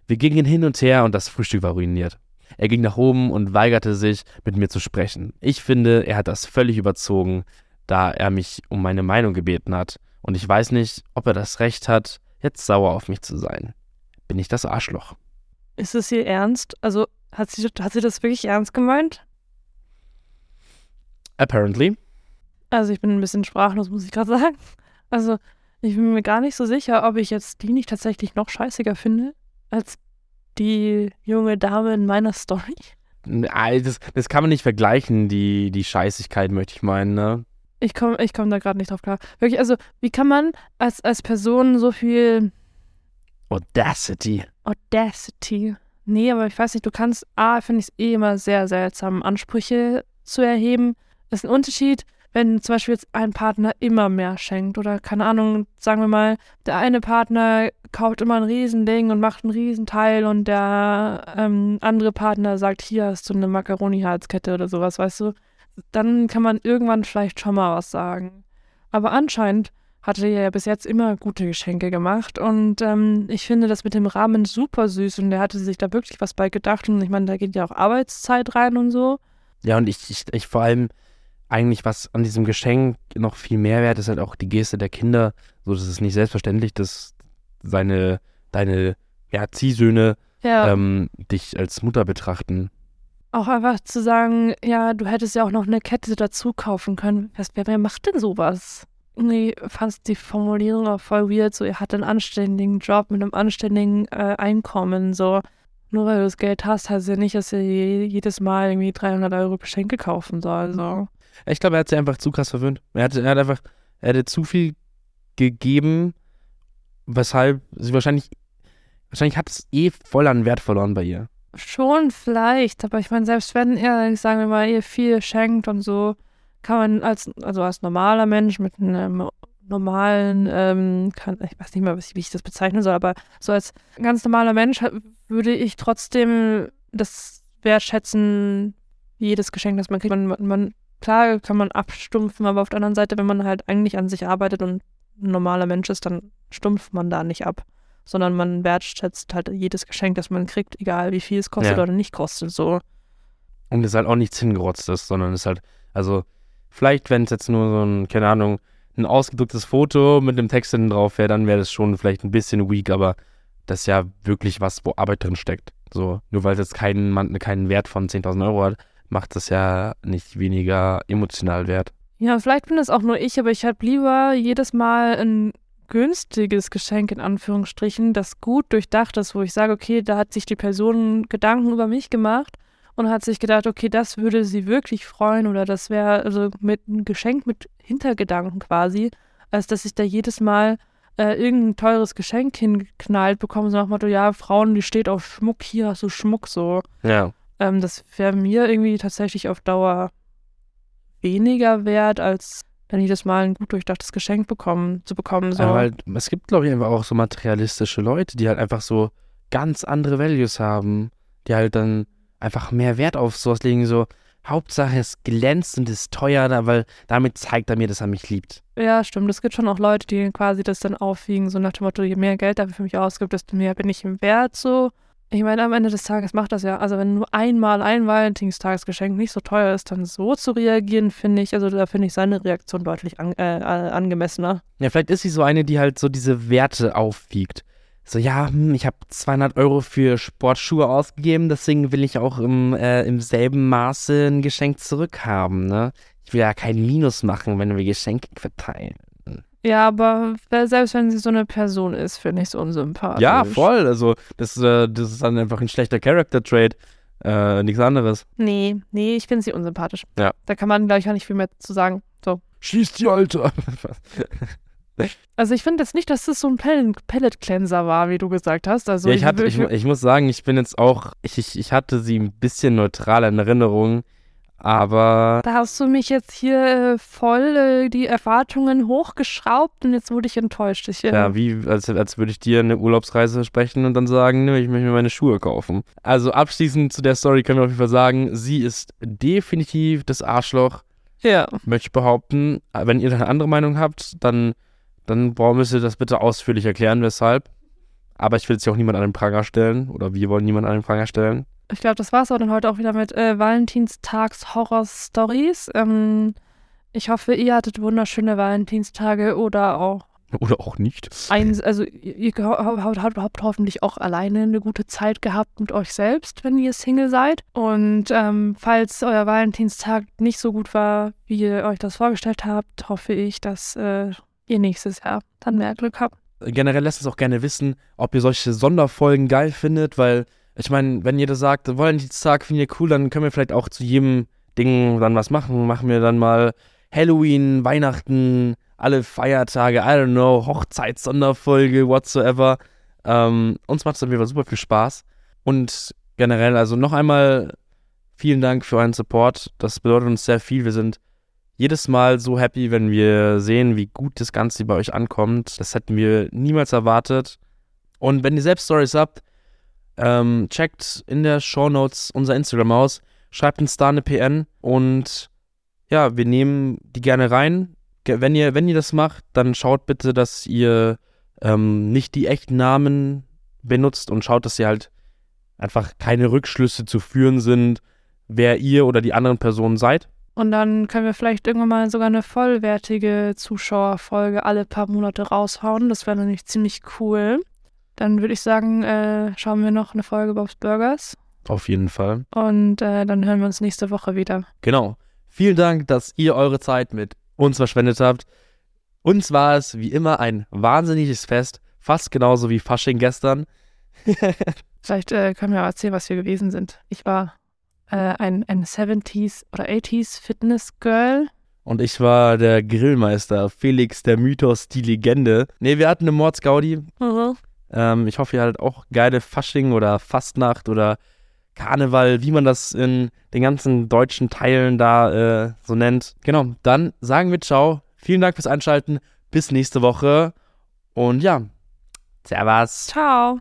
Wir gingen hin und her und das Frühstück war ruiniert. Er ging nach oben und weigerte sich, mit mir zu sprechen. Ich finde, er hat das völlig überzogen, da er mich um meine Meinung gebeten hat. Und ich weiß nicht, ob er das Recht hat, jetzt sauer auf mich zu sein. Bin ich das Arschloch? Ist es ihr ernst? Also hat sie, hat sie das wirklich ernst gemeint? Apparently. Also ich bin ein bisschen sprachlos, muss ich gerade sagen. Also ich bin mir gar nicht so sicher, ob ich jetzt die nicht tatsächlich noch scheißiger finde als die junge Dame in meiner Story? Das, das kann man nicht vergleichen, die, die Scheißigkeit, möchte ich meinen, ne? Ich komme ich komm da gerade nicht drauf klar. Wirklich, also, wie kann man als, als Person so viel. Audacity. Audacity. Nee, aber ich weiß nicht, du kannst. A, finde ich es eh immer sehr seltsam, Ansprüche zu erheben. Das ist ein Unterschied, wenn zum Beispiel jetzt ein Partner immer mehr schenkt oder keine Ahnung, sagen wir mal, der eine Partner kauft immer ein Riesending und macht einen Riesenteil und der ähm, andere Partner sagt, hier hast du eine Macaroni-Halskette oder sowas, weißt du, dann kann man irgendwann vielleicht schon mal was sagen. Aber anscheinend hatte er ja bis jetzt immer gute Geschenke gemacht und ähm, ich finde das mit dem Rahmen super süß und der hatte sich da wirklich was bei gedacht und ich meine, da geht ja auch Arbeitszeit rein und so. Ja, und ich, ich, ich vor allem eigentlich, was an diesem Geschenk noch viel mehr wert ist, halt auch die Geste der Kinder. So, das ist nicht selbstverständlich, dass seine, deine ja, Ziehsöhne ja. ähm, dich als Mutter betrachten. Auch einfach zu sagen, ja, du hättest ja auch noch eine Kette dazu kaufen können. wer, wer macht denn sowas? Nee, fandst die Formulierung auch voll weird. So, ihr hat einen anständigen Job mit einem anständigen äh, Einkommen. So, nur weil du das Geld hast, heißt ja nicht, dass ihr jedes Mal irgendwie 300 Euro Geschenke kaufen soll. So. Ich glaube, er hat sie einfach zu krass verwöhnt. Er, hatte, er hat einfach, er hatte zu viel gegeben, weshalb sie wahrscheinlich, wahrscheinlich hat es eh voll an Wert verloren bei ihr. Schon vielleicht, aber ich meine, selbst wenn er, sagen wir mal, ihr viel schenkt und so, kann man als, also als normaler Mensch mit einem normalen, ähm, kann, ich weiß nicht mal, wie ich das bezeichnen soll, aber so als ganz normaler Mensch würde ich trotzdem das wertschätzen, jedes Geschenk, das man kriegt. Man, man, klar kann man abstumpfen, aber auf der anderen Seite, wenn man halt eigentlich an sich arbeitet und ein normaler Mensch ist, dann stumpft man da nicht ab, sondern man wertschätzt halt jedes Geschenk, das man kriegt, egal wie viel es kostet ja. oder nicht kostet, so. Und es halt auch nichts hingerotzt ist, sondern es halt, also vielleicht, wenn es jetzt nur so ein, keine Ahnung, ein ausgedrucktes Foto mit einem Text hinten drauf wäre, dann wäre das schon vielleicht ein bisschen weak, aber das ist ja wirklich was, wo Arbeit drin steckt. So, nur weil es jetzt keinen, keinen Wert von 10.000 Euro hat, macht das ja nicht weniger emotional wert. Ja, vielleicht bin es auch nur ich, aber ich habe lieber jedes Mal ein günstiges Geschenk in Anführungsstrichen, das gut durchdacht ist, wo ich sage, okay, da hat sich die Person Gedanken über mich gemacht und hat sich gedacht, okay, das würde sie wirklich freuen oder das wäre also mit einem Geschenk mit Hintergedanken quasi, als dass ich da jedes Mal äh, irgendein teures Geschenk hinknallt bekomme, so nach dem Motto, ja, Frauen, die steht auf Schmuck, hier hast du Schmuck so. Ja. Ähm, das wäre mir irgendwie tatsächlich auf Dauer weniger wert, als wenn ich das mal ein gut durchdachtes Geschenk bekommen, zu bekommen. So. Aber halt, es gibt, glaube ich, einfach auch so materialistische Leute, die halt einfach so ganz andere Values haben, die halt dann einfach mehr Wert auf sowas legen, so Hauptsache es glänzt und ist teuer, weil damit zeigt er mir, dass er mich liebt. Ja, stimmt. Es gibt schon auch Leute, die quasi das dann aufwiegen, so nach dem Motto, je mehr Geld er für mich ausgibt, desto mehr bin ich im Wert so. Ich meine, am Ende des Tages macht das ja, also wenn nur einmal ein Valentinstagsgeschenk nicht so teuer ist, dann so zu reagieren, finde ich, also da finde ich seine Reaktion deutlich an, äh, angemessener. Ja, vielleicht ist sie so eine, die halt so diese Werte aufwiegt. So, ja, hm, ich habe 200 Euro für Sportschuhe ausgegeben, deswegen will ich auch im, äh, im selben Maße ein Geschenk zurückhaben, ne? Ich will ja kein Minus machen, wenn wir Geschenke verteilen. Ja, aber selbst wenn sie so eine Person ist, finde ich es unsympathisch. Ja, voll. Also, das, äh, das ist dann einfach ein schlechter Character-Trait. Äh, nichts anderes. Nee, nee, ich finde sie unsympathisch. Ja. Da kann man, glaube ich, auch nicht viel mehr zu sagen. So. Schieß die Alte! also, ich finde jetzt nicht, dass das so ein Pellet-Cleanser war, wie du gesagt hast. Also, ja, ich, hatte, ich, ich, muss sagen, ich bin jetzt auch, ich, ich, ich hatte sie ein bisschen neutral in Erinnerung. Aber. Da hast du mich jetzt hier äh, voll äh, die Erwartungen hochgeschraubt und jetzt wurde ich enttäuscht. Ich, äh, ja, wie, als, als würde ich dir eine Urlaubsreise versprechen und dann sagen, ne, ich möchte mir meine Schuhe kaufen. Also abschließend zu der Story können wir auf jeden Fall sagen, sie ist definitiv das Arschloch. Ja. Möchte ich behaupten. Wenn ihr eine andere Meinung habt, dann, dann müsst ihr das bitte ausführlich erklären, weshalb. Aber ich will jetzt hier auch niemand an den Pranger stellen oder wir wollen niemanden an den Pranger stellen ich glaube, das war es auch dann heute auch wieder mit äh, Valentinstags-Horror-Stories. Ähm, ich hoffe, ihr hattet wunderschöne Valentinstage oder auch. Oder auch nicht. Ein, also, ihr habt, hoffentlich auch alleine eine gute Zeit gehabt mit euch selbst, wenn ihr Single seid. Und ähm, falls euer Valentinstag nicht so gut war, wie ihr euch das vorgestellt habt, hoffe ich, dass äh, ihr nächstes Jahr dann mehr Glück habt. Generell lasst uns auch gerne wissen, ob ihr solche Sonderfolgen geil findet, weil ich meine, wenn jeder sagt, Valentinstag finde ich cool, dann können wir vielleicht auch zu jedem Ding dann was machen. Machen wir dann mal Halloween, Weihnachten, alle Feiertage, I don't know, Hochzeitssonderfolge, whatsoever. Ähm, uns macht es auf jeden Fall super viel Spaß. Und generell, also noch einmal vielen Dank für euren Support. Das bedeutet uns sehr viel. Wir sind jedes Mal so happy, wenn wir sehen, wie gut das Ganze bei euch ankommt. Das hätten wir niemals erwartet. Und wenn ihr selbst Stories habt, ähm, checkt in der Show Notes unser Instagram aus, schreibt uns da eine PN und ja, wir nehmen die gerne rein. Wenn ihr, wenn ihr das macht, dann schaut bitte, dass ihr ähm, nicht die echten Namen benutzt und schaut, dass ihr halt einfach keine Rückschlüsse zu führen sind, wer ihr oder die anderen Personen seid. Und dann können wir vielleicht irgendwann mal sogar eine vollwertige Zuschauerfolge alle paar Monate raushauen. Das wäre nämlich ziemlich cool. Dann würde ich sagen, äh, schauen wir noch eine Folge Bob's Burgers. Auf jeden Fall. Und äh, dann hören wir uns nächste Woche wieder. Genau. Vielen Dank, dass ihr eure Zeit mit uns verschwendet habt. Uns war es wie immer ein wahnsinniges Fest, fast genauso wie Fasching gestern. Vielleicht äh, können wir auch erzählen, was wir gewesen sind. Ich war äh, ein, ein 70s oder 80s Fitness Girl. Und ich war der Grillmeister, Felix, der Mythos, die Legende. Nee, wir hatten eine Mordsgaudi. Mhm. Ähm, ich hoffe, ihr hattet auch geile Fasching oder Fastnacht oder Karneval, wie man das in den ganzen deutschen Teilen da äh, so nennt. Genau, dann sagen wir Ciao. Vielen Dank fürs Einschalten. bis nächste Woche. Und ja, Servus. Ciao.